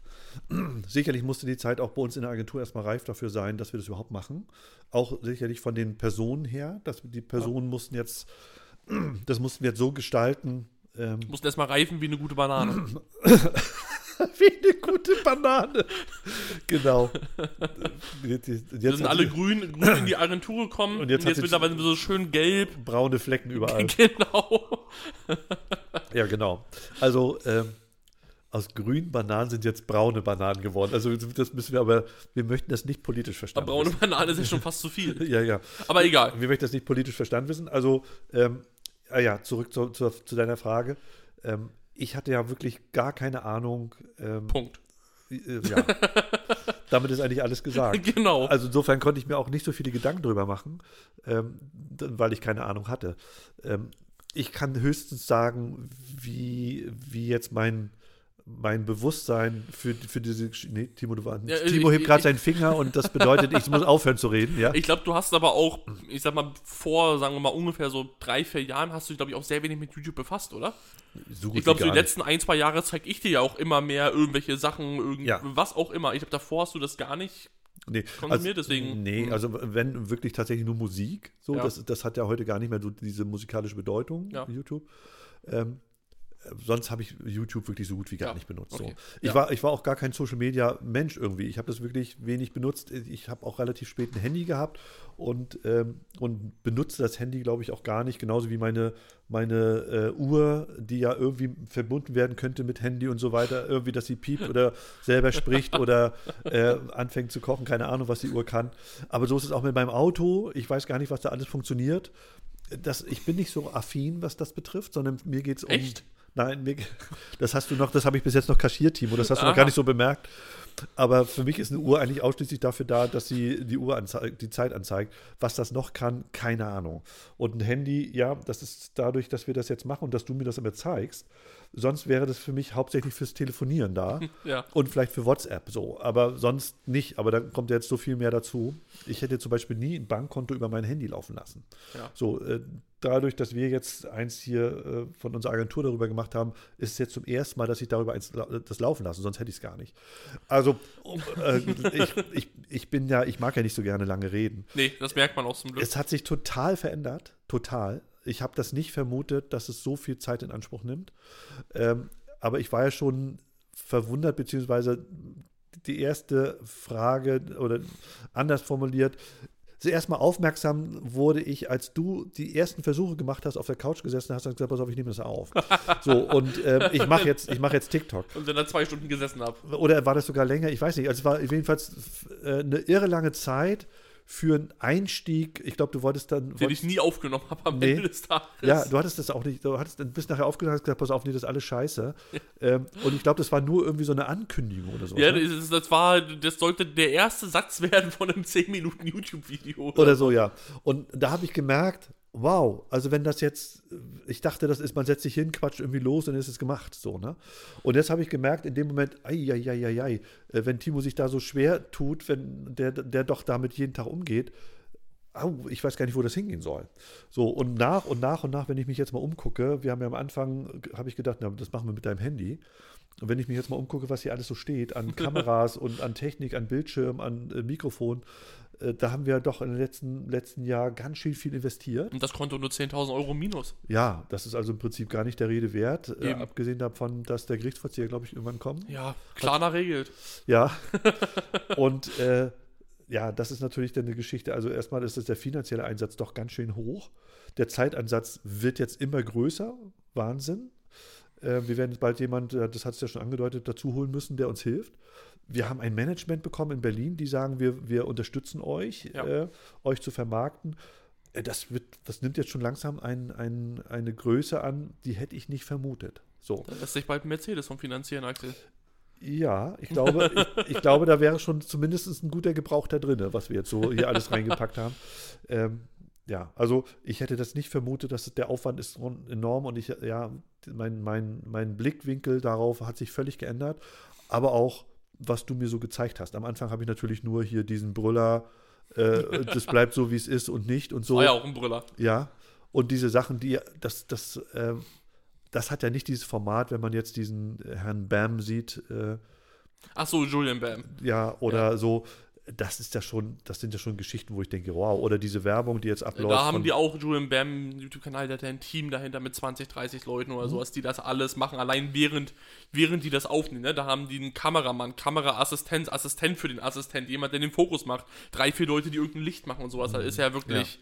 Speaker 1: Sicherlich musste die Zeit auch bei uns in der Agentur erstmal reif dafür sein, dass wir das überhaupt machen. Auch sicherlich von den Personen her, dass die Personen mussten jetzt, das mussten wir jetzt so gestalten, ähm,
Speaker 2: Du musst erstmal reifen wie eine gute Banane.
Speaker 1: wie eine gute Banane. genau. Jetzt, jetzt
Speaker 2: Wir sind alle grün, grün in die Agentur gekommen
Speaker 1: Und jetzt hat sie-
Speaker 2: mittlerweile so schön gelb.
Speaker 1: braune Flecken überall.
Speaker 2: Genau.
Speaker 1: Ja, genau. Also ähm, aus grünen Bananen sind jetzt braune Bananen geworden. Also das müssen wir aber, wir möchten das nicht politisch
Speaker 2: Aber
Speaker 1: verstanden
Speaker 2: braune
Speaker 1: wissen.
Speaker 2: Banane ist ja schon fast zu viel.
Speaker 1: Ja, ja.
Speaker 2: Aber egal.
Speaker 1: Wir möchten das nicht politisch verstanden wissen. Also, ähm, ah ja, zurück zu, zu, zu deiner Frage. Ähm, ich hatte ja wirklich gar keine Ahnung. Ähm,
Speaker 2: Punkt.
Speaker 1: äh, ja. Damit ist eigentlich alles gesagt.
Speaker 2: Genau.
Speaker 1: Also insofern konnte ich mir auch nicht so viele Gedanken drüber machen, ähm, weil ich keine Ahnung hatte. Ähm, ich kann höchstens sagen, wie, wie jetzt mein, mein Bewusstsein für, für diese. Nee, Timo, du warst.
Speaker 2: Ja,
Speaker 1: Timo
Speaker 2: ich-
Speaker 1: hebt gerade seinen Finger und das bedeutet, ich muss aufhören zu reden, ja?
Speaker 2: Ich glaube, du hast aber auch, ich sag mal, vor, sagen wir mal, ungefähr so drei, vier Jahren hast du dich, glaube ich, auch sehr wenig mit YouTube befasst, oder?
Speaker 1: so gut
Speaker 2: Ich glaube, so die letzten ein, zwei Jahre zeige ich dir ja auch immer mehr irgendwelche Sachen, irgend,
Speaker 1: Ja.
Speaker 2: was auch immer. Ich glaube, davor hast du das gar nicht.
Speaker 1: Nee,
Speaker 2: konsumiert, deswegen-
Speaker 1: Nee,
Speaker 2: Mhm.
Speaker 1: also wenn wirklich tatsächlich nur Musik, so,
Speaker 2: Ja.
Speaker 1: das, das hat ja heute gar nicht mehr so diese musikalische Bedeutung,
Speaker 2: Ja.
Speaker 1: YouTube. Ähm, äh, sonst habe ich YouTube wirklich so gut wie gar
Speaker 2: Ja,
Speaker 1: nicht benutzt.
Speaker 2: okay.
Speaker 1: So. Ich,
Speaker 2: Ja.
Speaker 1: war, ich war auch gar kein Social Media Mensch irgendwie. Ich habe das wirklich wenig benutzt. Ich habe auch relativ spät ein Handy gehabt und, ähm, und benutze das Handy, glaube ich, auch gar nicht. Genauso wie meine, meine äh, Uhr, die ja irgendwie verbunden werden könnte mit Handy und so weiter. Irgendwie, dass sie piept oder selber spricht oder äh, anfängt zu kochen. Keine Ahnung, was die Uhr kann. Aber so ist es auch mit meinem Auto. Ich weiß gar nicht, was da alles funktioniert. Das, ich bin nicht so affin, was das betrifft, sondern mir geht es um.
Speaker 2: Echt?
Speaker 1: Nein, mir, das hast du noch, das habe ich bis jetzt noch kaschiert, Timo. Das hast du noch
Speaker 2: Aha.
Speaker 1: gar nicht so bemerkt. Aber für mich ist eine Uhr eigentlich ausschließlich dafür da, dass sie die Uhr anzeigt, die Zeit anzeigt. Was das noch kann, keine Ahnung. Und ein Handy, ja, das ist dadurch, dass wir das jetzt machen und dass du mir das immer zeigst. Sonst wäre das für mich hauptsächlich fürs Telefonieren da.
Speaker 2: Ja.
Speaker 1: Und vielleicht für WhatsApp so, aber sonst nicht. Aber da kommt jetzt so viel mehr dazu. Ich hätte zum Beispiel nie ein Bankkonto über mein Handy laufen lassen.
Speaker 2: Ja.
Speaker 1: So, äh, dadurch, dass wir jetzt eins hier äh, von unserer Agentur darüber gemacht haben, ist es jetzt zum ersten Mal, dass ich darüber eins, das laufen lasse, sonst hätte ich es gar nicht. Also, äh, ich, ich, ich bin ja, ich mag ja nicht so gerne lange reden.
Speaker 2: Nee, das merkt man auch zum Glück.
Speaker 1: Es hat sich total verändert, total. Ich habe das nicht vermutet, dass es so viel Zeit in Anspruch nimmt. Ähm, aber ich war ja schon verwundert, beziehungsweise die erste Frage oder anders formuliert. Zuerst mal aufmerksam wurde ich, als du die ersten Versuche gemacht hast, auf der Couch gesessen hast und gesagt, pass auf, ich nehme das auf. So, und ähm, ich mache jetzt, ich mach jetzt TikTok.
Speaker 2: Und dann da zwei Stunden gesessen habe.
Speaker 1: Oder war das sogar länger? Ich weiß nicht. Also es war jedenfalls äh, eine irre lange Zeit für einen Einstieg. Ich glaube, du wolltest dann.
Speaker 2: Den ich nie aufgenommen habe am
Speaker 1: Nee.
Speaker 2: Ende des Tages.
Speaker 1: Ja, du hattest das auch nicht. Du hattest bist nachher aufgedacht und gesagt, pass auf, nee, das ist alles scheiße. ähm, und ich glaube, das war nur irgendwie so eine Ankündigung oder so.
Speaker 2: Ja,
Speaker 1: ne?
Speaker 2: das, das war, das sollte der erste Satz werden von einem 10 Minuten YouTube-Video.
Speaker 1: Oder so, ja. Und da habe ich gemerkt, wow, also wenn das jetzt, ich dachte, das ist, man setzt sich hin, quatscht irgendwie los und dann ist es gemacht, so, ne? Und jetzt habe ich gemerkt, in dem Moment, ei, ei, ei, ei, ei, äh, wenn Timo sich da so schwer tut, wenn der, der doch damit jeden Tag umgeht, au, ich weiß gar nicht, wo das hingehen soll. So, und nach und nach und nach, wenn ich mich jetzt mal umgucke, wir haben ja am Anfang, habe ich gedacht, na, das machen wir mit deinem Handy. Und wenn ich mich jetzt mal umgucke, was hier alles so steht, an Kameras und an Technik, an Bildschirm, an äh, Mikrofon, da haben wir doch in den letzten, letzten Jahr ganz schön viel investiert.
Speaker 2: Und das Konto nur 10.000 Euro minus.
Speaker 1: Ja, das ist also im Prinzip gar nicht der Rede wert, äh, abgesehen davon, dass der Gerichtsvollzieher, glaube ich, irgendwann kommt.
Speaker 2: Ja, Klarna regelt.
Speaker 1: Ja. und äh, ja, das ist natürlich dann eine Geschichte. Also erstmal ist es der finanzielle Einsatz doch ganz schön hoch. Der Zeitansatz wird jetzt immer größer. Wahnsinn. Äh, wir werden bald jemand, äh, das hat es ja schon angedeutet, dazu holen müssen, der uns hilft. Wir haben ein Management bekommen in Berlin, die sagen, wir, wir unterstützen euch,
Speaker 2: Ja.
Speaker 1: äh, euch zu vermarkten. Äh, Das, wird, das nimmt jetzt schon langsam ein, ein, eine Größe an, die hätte ich nicht vermutet. So.
Speaker 2: Da lässt sich bald Mercedes vom Finanzieren, Axel.
Speaker 1: Ja, ich glaube, ich, ich glaube, da wäre schon zumindest ein guter Gebrauch da drin, was wir jetzt so hier alles reingepackt haben. Ähm, ja, also ich hätte das nicht vermutet, dass der Aufwand ist enorm und ich, ja, mein, mein, mein Blickwinkel darauf hat sich völlig geändert, aber auch, was du mir so gezeigt hast. Am Anfang habe ich natürlich nur hier diesen Brüller, äh, das bleibt so, wie es ist und nicht und so.
Speaker 2: War ja auch ein Brüller.
Speaker 1: Ja, und diese Sachen, die, das, das, ähm, das hat ja nicht dieses Format, wenn man jetzt diesen äh, Herrn Bam sieht, äh,
Speaker 2: Ach so, Julian Bam.
Speaker 1: ja, oder so, das ist ja schon, das sind ja schon Geschichten, wo ich denke, wow, oder diese Werbung, die jetzt abläuft.
Speaker 2: Da haben die auch Julian Bam, YouTube-Kanal, der hat ja ein Team dahinter mit 20, 30 Leuten
Speaker 1: Mhm.
Speaker 2: oder sowas, die das alles machen, allein während, während die das aufnehmen. Ne? Da haben die einen Kameramann, Kameraassistenz, Assistent für den Assistent, jemand, der den Fokus macht, drei, vier Leute, die irgendein Licht machen und sowas. Da ist ja wirklich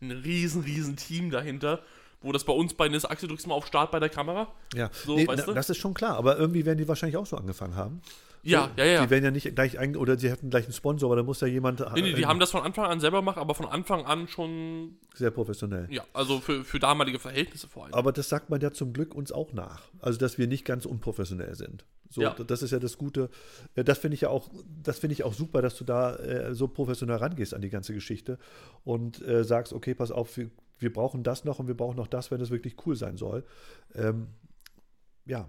Speaker 2: ein riesen, riesen Team dahinter, wo das bei uns bei Nis Axel drückst du mal auf Start bei der Kamera.
Speaker 1: ja,
Speaker 2: so,
Speaker 1: nee,
Speaker 2: weißt
Speaker 1: na,
Speaker 2: du?
Speaker 1: das ist schon klar, aber irgendwie werden die wahrscheinlich auch so angefangen haben.
Speaker 2: Ja, ja, ja.
Speaker 1: Die werden ja nicht gleich, ein, oder sie hätten gleich einen Sponsor, aber da muss ja jemand
Speaker 2: Nee, nee, die haben das von Anfang an selber gemacht, aber von Anfang an schon,
Speaker 1: sehr professionell.
Speaker 2: ja, also für, für damalige Verhältnisse vor allem.
Speaker 1: Aber das sagt man ja zum Glück uns auch nach. Also, dass wir nicht ganz unprofessionell sind. So,
Speaker 2: Ja.
Speaker 1: das ist ja das Gute. Äh, Das finde ich ja auch, das finde ich auch super, dass du da äh, so professionell rangehst an die ganze Geschichte und äh, sagst, okay, pass auf, wir, wir brauchen das noch und wir brauchen noch das, wenn es wirklich cool sein soll. Ähm, ja.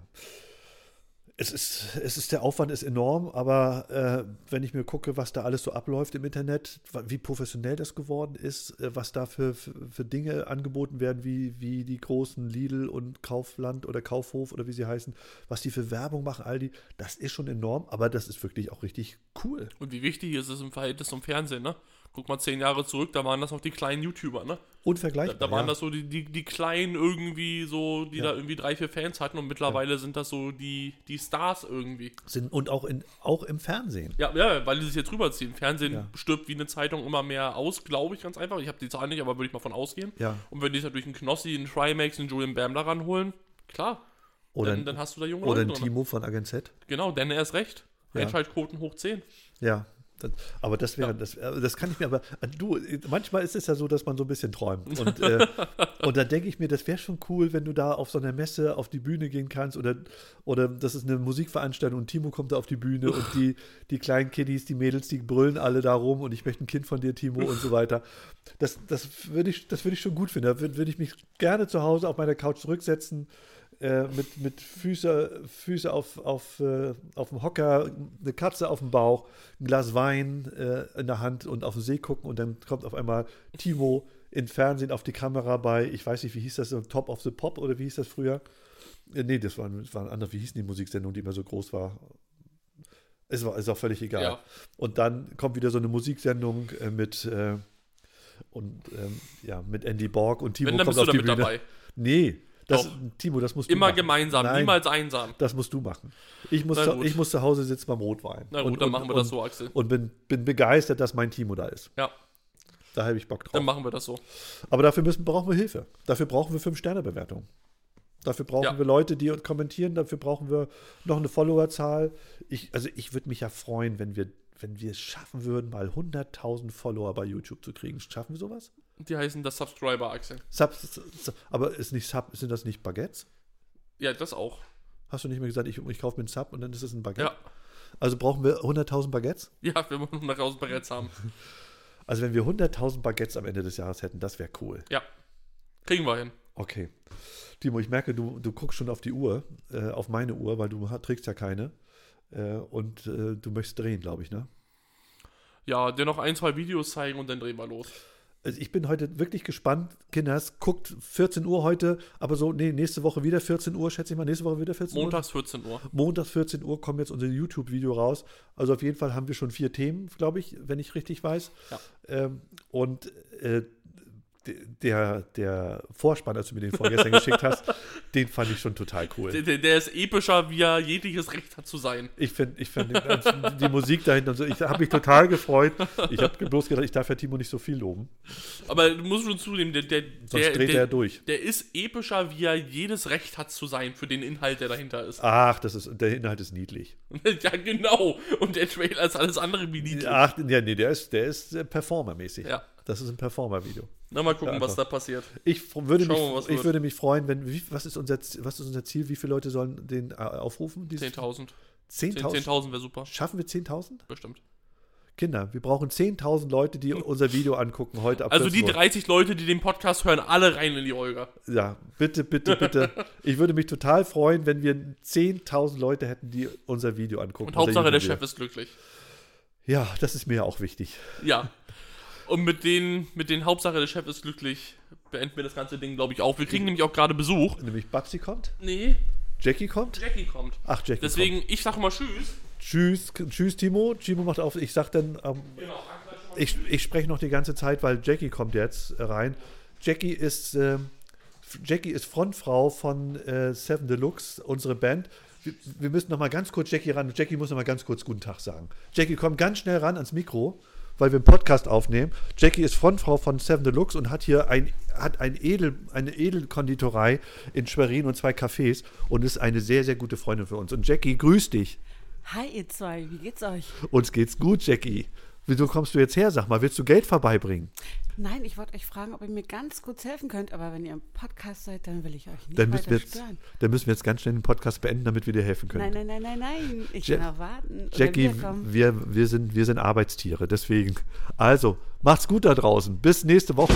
Speaker 1: Es ist, es ist, der Aufwand ist enorm, aber äh, wenn ich mir gucke, was da alles so abläuft im Internet, wie professionell das geworden ist, äh, was da für, für, für Dinge angeboten werden, wie, wie die großen Lidl und Kaufland oder Kaufhof oder wie sie heißen, was die für Werbung machen, all die, das ist schon enorm, aber das ist wirklich auch richtig cool.
Speaker 2: Und wie wichtig ist es im Verhältnis zum Fernsehen, ne? Guck mal zehn Jahre zurück, da waren das noch die kleinen YouTuber, ne? Da,
Speaker 1: Unvergleichbar.
Speaker 2: da waren
Speaker 1: ja.
Speaker 2: das so die, die, die kleinen irgendwie so, die
Speaker 1: Ja.
Speaker 2: da irgendwie drei, vier Fans hatten und mittlerweile sind das so die, die Stars irgendwie.
Speaker 1: Sind, und auch, in, auch im Fernsehen.
Speaker 2: Ja, ja, weil die sich jetzt rüberziehen. Fernsehen
Speaker 1: Ja.
Speaker 2: stirbt wie eine Zeitung immer mehr aus, glaube ich ganz einfach. Ich habe die Zahl nicht, aber würde ich mal von ausgehen.
Speaker 1: Ja.
Speaker 2: Und wenn die sich natürlich einen Knossi, einen Trimax, einen Julian Bam daran holen, klar,
Speaker 1: Oder,
Speaker 2: dann, dann hast du da junge
Speaker 1: oder
Speaker 2: Leute
Speaker 1: ein
Speaker 2: drin.
Speaker 1: Timo von Agent Z.
Speaker 2: Genau, denn er ist recht.
Speaker 1: Ja.
Speaker 2: Einschaltquoten hoch 10.
Speaker 1: Ja. Das, aber das wäre,
Speaker 2: Ja.
Speaker 1: das, äh, das kann ich mir aber, du, manchmal ist es ja so, dass man so ein bisschen träumt. Und, äh, und da denke ich mir, das wäre schon cool, wenn du da auf so einer Messe auf die Bühne gehen kannst oder, oder das ist eine Musikveranstaltung und Timo kommt da auf die Bühne und die, die kleinen Kiddies, die Mädels, die brüllen alle da rum und ich möchte ein Kind von dir, Timo und so weiter. Das, das würde ich, das würde ich schon gut finden. Da würde, würde ich mich gerne zu Hause auf meiner Couch zurücksetzen, äh, mit, mit Füße, Füße auf, auf, äh, auf dem Hocker, eine Katze auf dem Bauch, ein Glas Wein äh, in der Hand und auf den See gucken und dann kommt auf einmal Timo im Fernsehen auf die Kamera bei, ich weiß nicht, wie hieß das, so Top of the Pop oder wie hieß das früher? Äh, nee, das war, das war ein anderer, wie hieß die Musiksendung, die immer so groß war? Es war ist auch völlig egal.
Speaker 2: Ja.
Speaker 1: Und dann kommt wieder so eine Musiksendung äh, mit äh, und ähm, ja, mit Andy Borg und Timo
Speaker 2: Wenn, dann
Speaker 1: kommt
Speaker 2: bist du
Speaker 1: auf die
Speaker 2: da mit
Speaker 1: Bühne.
Speaker 2: dabei.
Speaker 1: Nee, das. Timo, das musst du
Speaker 2: Immer
Speaker 1: machen.
Speaker 2: gemeinsam,
Speaker 1: Nein,
Speaker 2: niemals einsam.
Speaker 1: das musst du machen. Ich muss, zu, ich muss zu Hause sitzen beim Rotwein.
Speaker 2: Na gut,
Speaker 1: und,
Speaker 2: dann
Speaker 1: und,
Speaker 2: machen wir
Speaker 1: und,
Speaker 2: das so, Axel.
Speaker 1: Und bin, bin begeistert, dass mein Timo da ist.
Speaker 2: Ja,
Speaker 1: Da habe ich Bock drauf.
Speaker 2: dann machen wir das so.
Speaker 1: Aber dafür müssen, brauchen wir Hilfe. Dafür brauchen wir Fünf-Sterne-Bewertung. Dafür brauchen
Speaker 2: Ja.
Speaker 1: wir Leute, die uns kommentieren. Dafür brauchen wir noch eine Followerzahl. Ich, also ich würde mich ja freuen, wenn wir, wenn wir es schaffen würden, mal 100.000 Follower bei YouTube zu kriegen. Schaffen wir sowas?
Speaker 2: Die heißen das Subscriber, Axel.
Speaker 1: Sub, Sub, aber ist nicht Sub, sind das nicht Baguettes?
Speaker 2: Ja, das auch.
Speaker 1: Hast du nicht mehr gesagt, ich, ich kaufe mir einen Sub und dann ist es ein Baguette?
Speaker 2: Ja,
Speaker 1: Also brauchen wir 100.000 Baguettes?
Speaker 2: ja wir wollen 100.000 Baguettes haben.
Speaker 1: Also wenn wir 100.000 Baguettes am Ende des Jahres hätten, das wäre cool.
Speaker 2: Ja, kriegen wir hin.
Speaker 1: Okay. Timo, ich merke, du, du guckst schon auf die Uhr, äh, auf meine Uhr, weil du trägst ja keine. Äh, und äh, du möchtest drehen, glaube ich, ne?
Speaker 2: Ja, dir noch ein, zwei Videos zeigen und dann drehen wir los.
Speaker 1: Also ich bin heute wirklich gespannt. Kinders, guckt 14 Uhr heute, aber so, nee, nächste Woche wieder 14 Uhr, schätze ich mal, nächste Woche wieder 14 Uhr.
Speaker 2: Montags 14 Uhr.
Speaker 1: Montags 14 Uhr kommt jetzt unser YouTube-Video raus. Also auf jeden Fall haben wir schon vier Themen, glaube ich, wenn ich richtig weiß.
Speaker 2: Ja.
Speaker 1: Ähm, und äh, der, der Vorspann, als du mir den vorgestern geschickt hast, den fand ich schon total cool.
Speaker 2: Der, der, ist epischer, wie er jegliches Recht hat zu sein.
Speaker 1: Ich finde ich find die, die Musik dahinter und so, ich habe mich total gefreut. Ich habe bloß gedacht, ich darf ja Timo nicht so viel loben.
Speaker 2: Aber du musst schon zugeben, der, der,
Speaker 1: Sonst
Speaker 2: der,
Speaker 1: dreht
Speaker 2: der,
Speaker 1: er durch.
Speaker 2: der ist epischer, wie er jedes Recht hat zu sein für den Inhalt, der dahinter ist.
Speaker 1: Ach, das ist, der Inhalt ist niedlich.
Speaker 2: ja, genau. Und der Trailer ist alles andere wie niedlich.
Speaker 1: Ach, ja, nee, der ist, der ist äh, performermäßig.
Speaker 2: Ja.
Speaker 1: Das ist ein Performer-Video.
Speaker 2: Na, mal gucken,
Speaker 1: Ja,
Speaker 2: was da passiert.
Speaker 1: Ich würde,
Speaker 2: Schauen
Speaker 1: mich,
Speaker 2: wir mal, was
Speaker 1: ich
Speaker 2: wird.
Speaker 1: würde mich freuen, wenn, wie, was, ist unser, was ist unser Ziel? Wie viele Leute sollen den äh, aufrufen? Dieses-
Speaker 2: 10.000.
Speaker 1: 10.000?
Speaker 2: 10.000 wäre super.
Speaker 1: Schaffen wir 10.000?
Speaker 2: Bestimmt.
Speaker 1: Kinder, wir brauchen 10.000 Leute, die unser Video angucken heute ab
Speaker 2: Also
Speaker 1: 14
Speaker 2: die
Speaker 1: Uhr.
Speaker 2: 30 Leute, die den Podcast hören, alle rein in die Olga.
Speaker 1: Ja, bitte, bitte, bitte. ich würde mich total freuen, wenn wir 10.000 Leute hätten, die unser Video angucken.
Speaker 2: Und Hauptsache der. Chef ist glücklich.
Speaker 1: Ja, das ist mir auch wichtig.
Speaker 2: Ja. Und mit den, mit den Hauptsache der Chef ist glücklich beenden wir das ganze Ding, glaube ich, auch. Wir kriegen nämlich auch gerade Besuch.
Speaker 1: Nämlich Babsi kommt,
Speaker 2: Nee,
Speaker 1: Jackie kommt.
Speaker 2: Jackie kommt.
Speaker 1: Ach, Jackie
Speaker 2: Deswegen, ich sage mal Tschüss.
Speaker 1: kommt. Tschüss, tschüss, Timo. Timo macht auf. Ich sag dann, ähm,
Speaker 2: Genau.
Speaker 1: ich, ich spreche noch die ganze Zeit, weil Jackie kommt jetzt äh, rein. Jackie ist, ähm, Jackie ist Frontfrau von äh, Seven Deluxe, unsere Band. Wir, wir müssen noch mal ganz kurz Jackie ran. Jackie muss noch mal ganz kurz Guten Tag sagen. Jackie, komm ganz schnell ran ans Mikro, weil wir einen Podcast aufnehmen. Jackie ist Frontfrau von Seven Deluxe und hat hier ein, hat ein Edel, eine Edelkonditorei in Schwerin und zwei Cafés und ist eine sehr, sehr gute Freundin für uns. Und Jackie, grüß dich.
Speaker 3: Hi ihr zwei, wie geht's euch?
Speaker 1: Uns geht's gut, Jackie. Wieso kommst du jetzt her? Sag mal, willst du Geld vorbeibringen?
Speaker 3: Nein, ich wollte euch fragen, ob ihr mir ganz kurz helfen könnt, aber wenn ihr im Podcast seid, dann will ich euch nicht
Speaker 1: Dann müssen, wir jetzt,
Speaker 3: stören.
Speaker 1: dann müssen wir jetzt ganz schnell den Podcast beenden, damit wir dir helfen können.
Speaker 3: Nein, nein, nein, nein, nein. Ich
Speaker 1: Ja-
Speaker 3: kann auch warten.
Speaker 1: Jackie, wir, wir, sind, wir sind Arbeitstiere, deswegen. Also, macht's gut da draußen. Bis nächste Woche.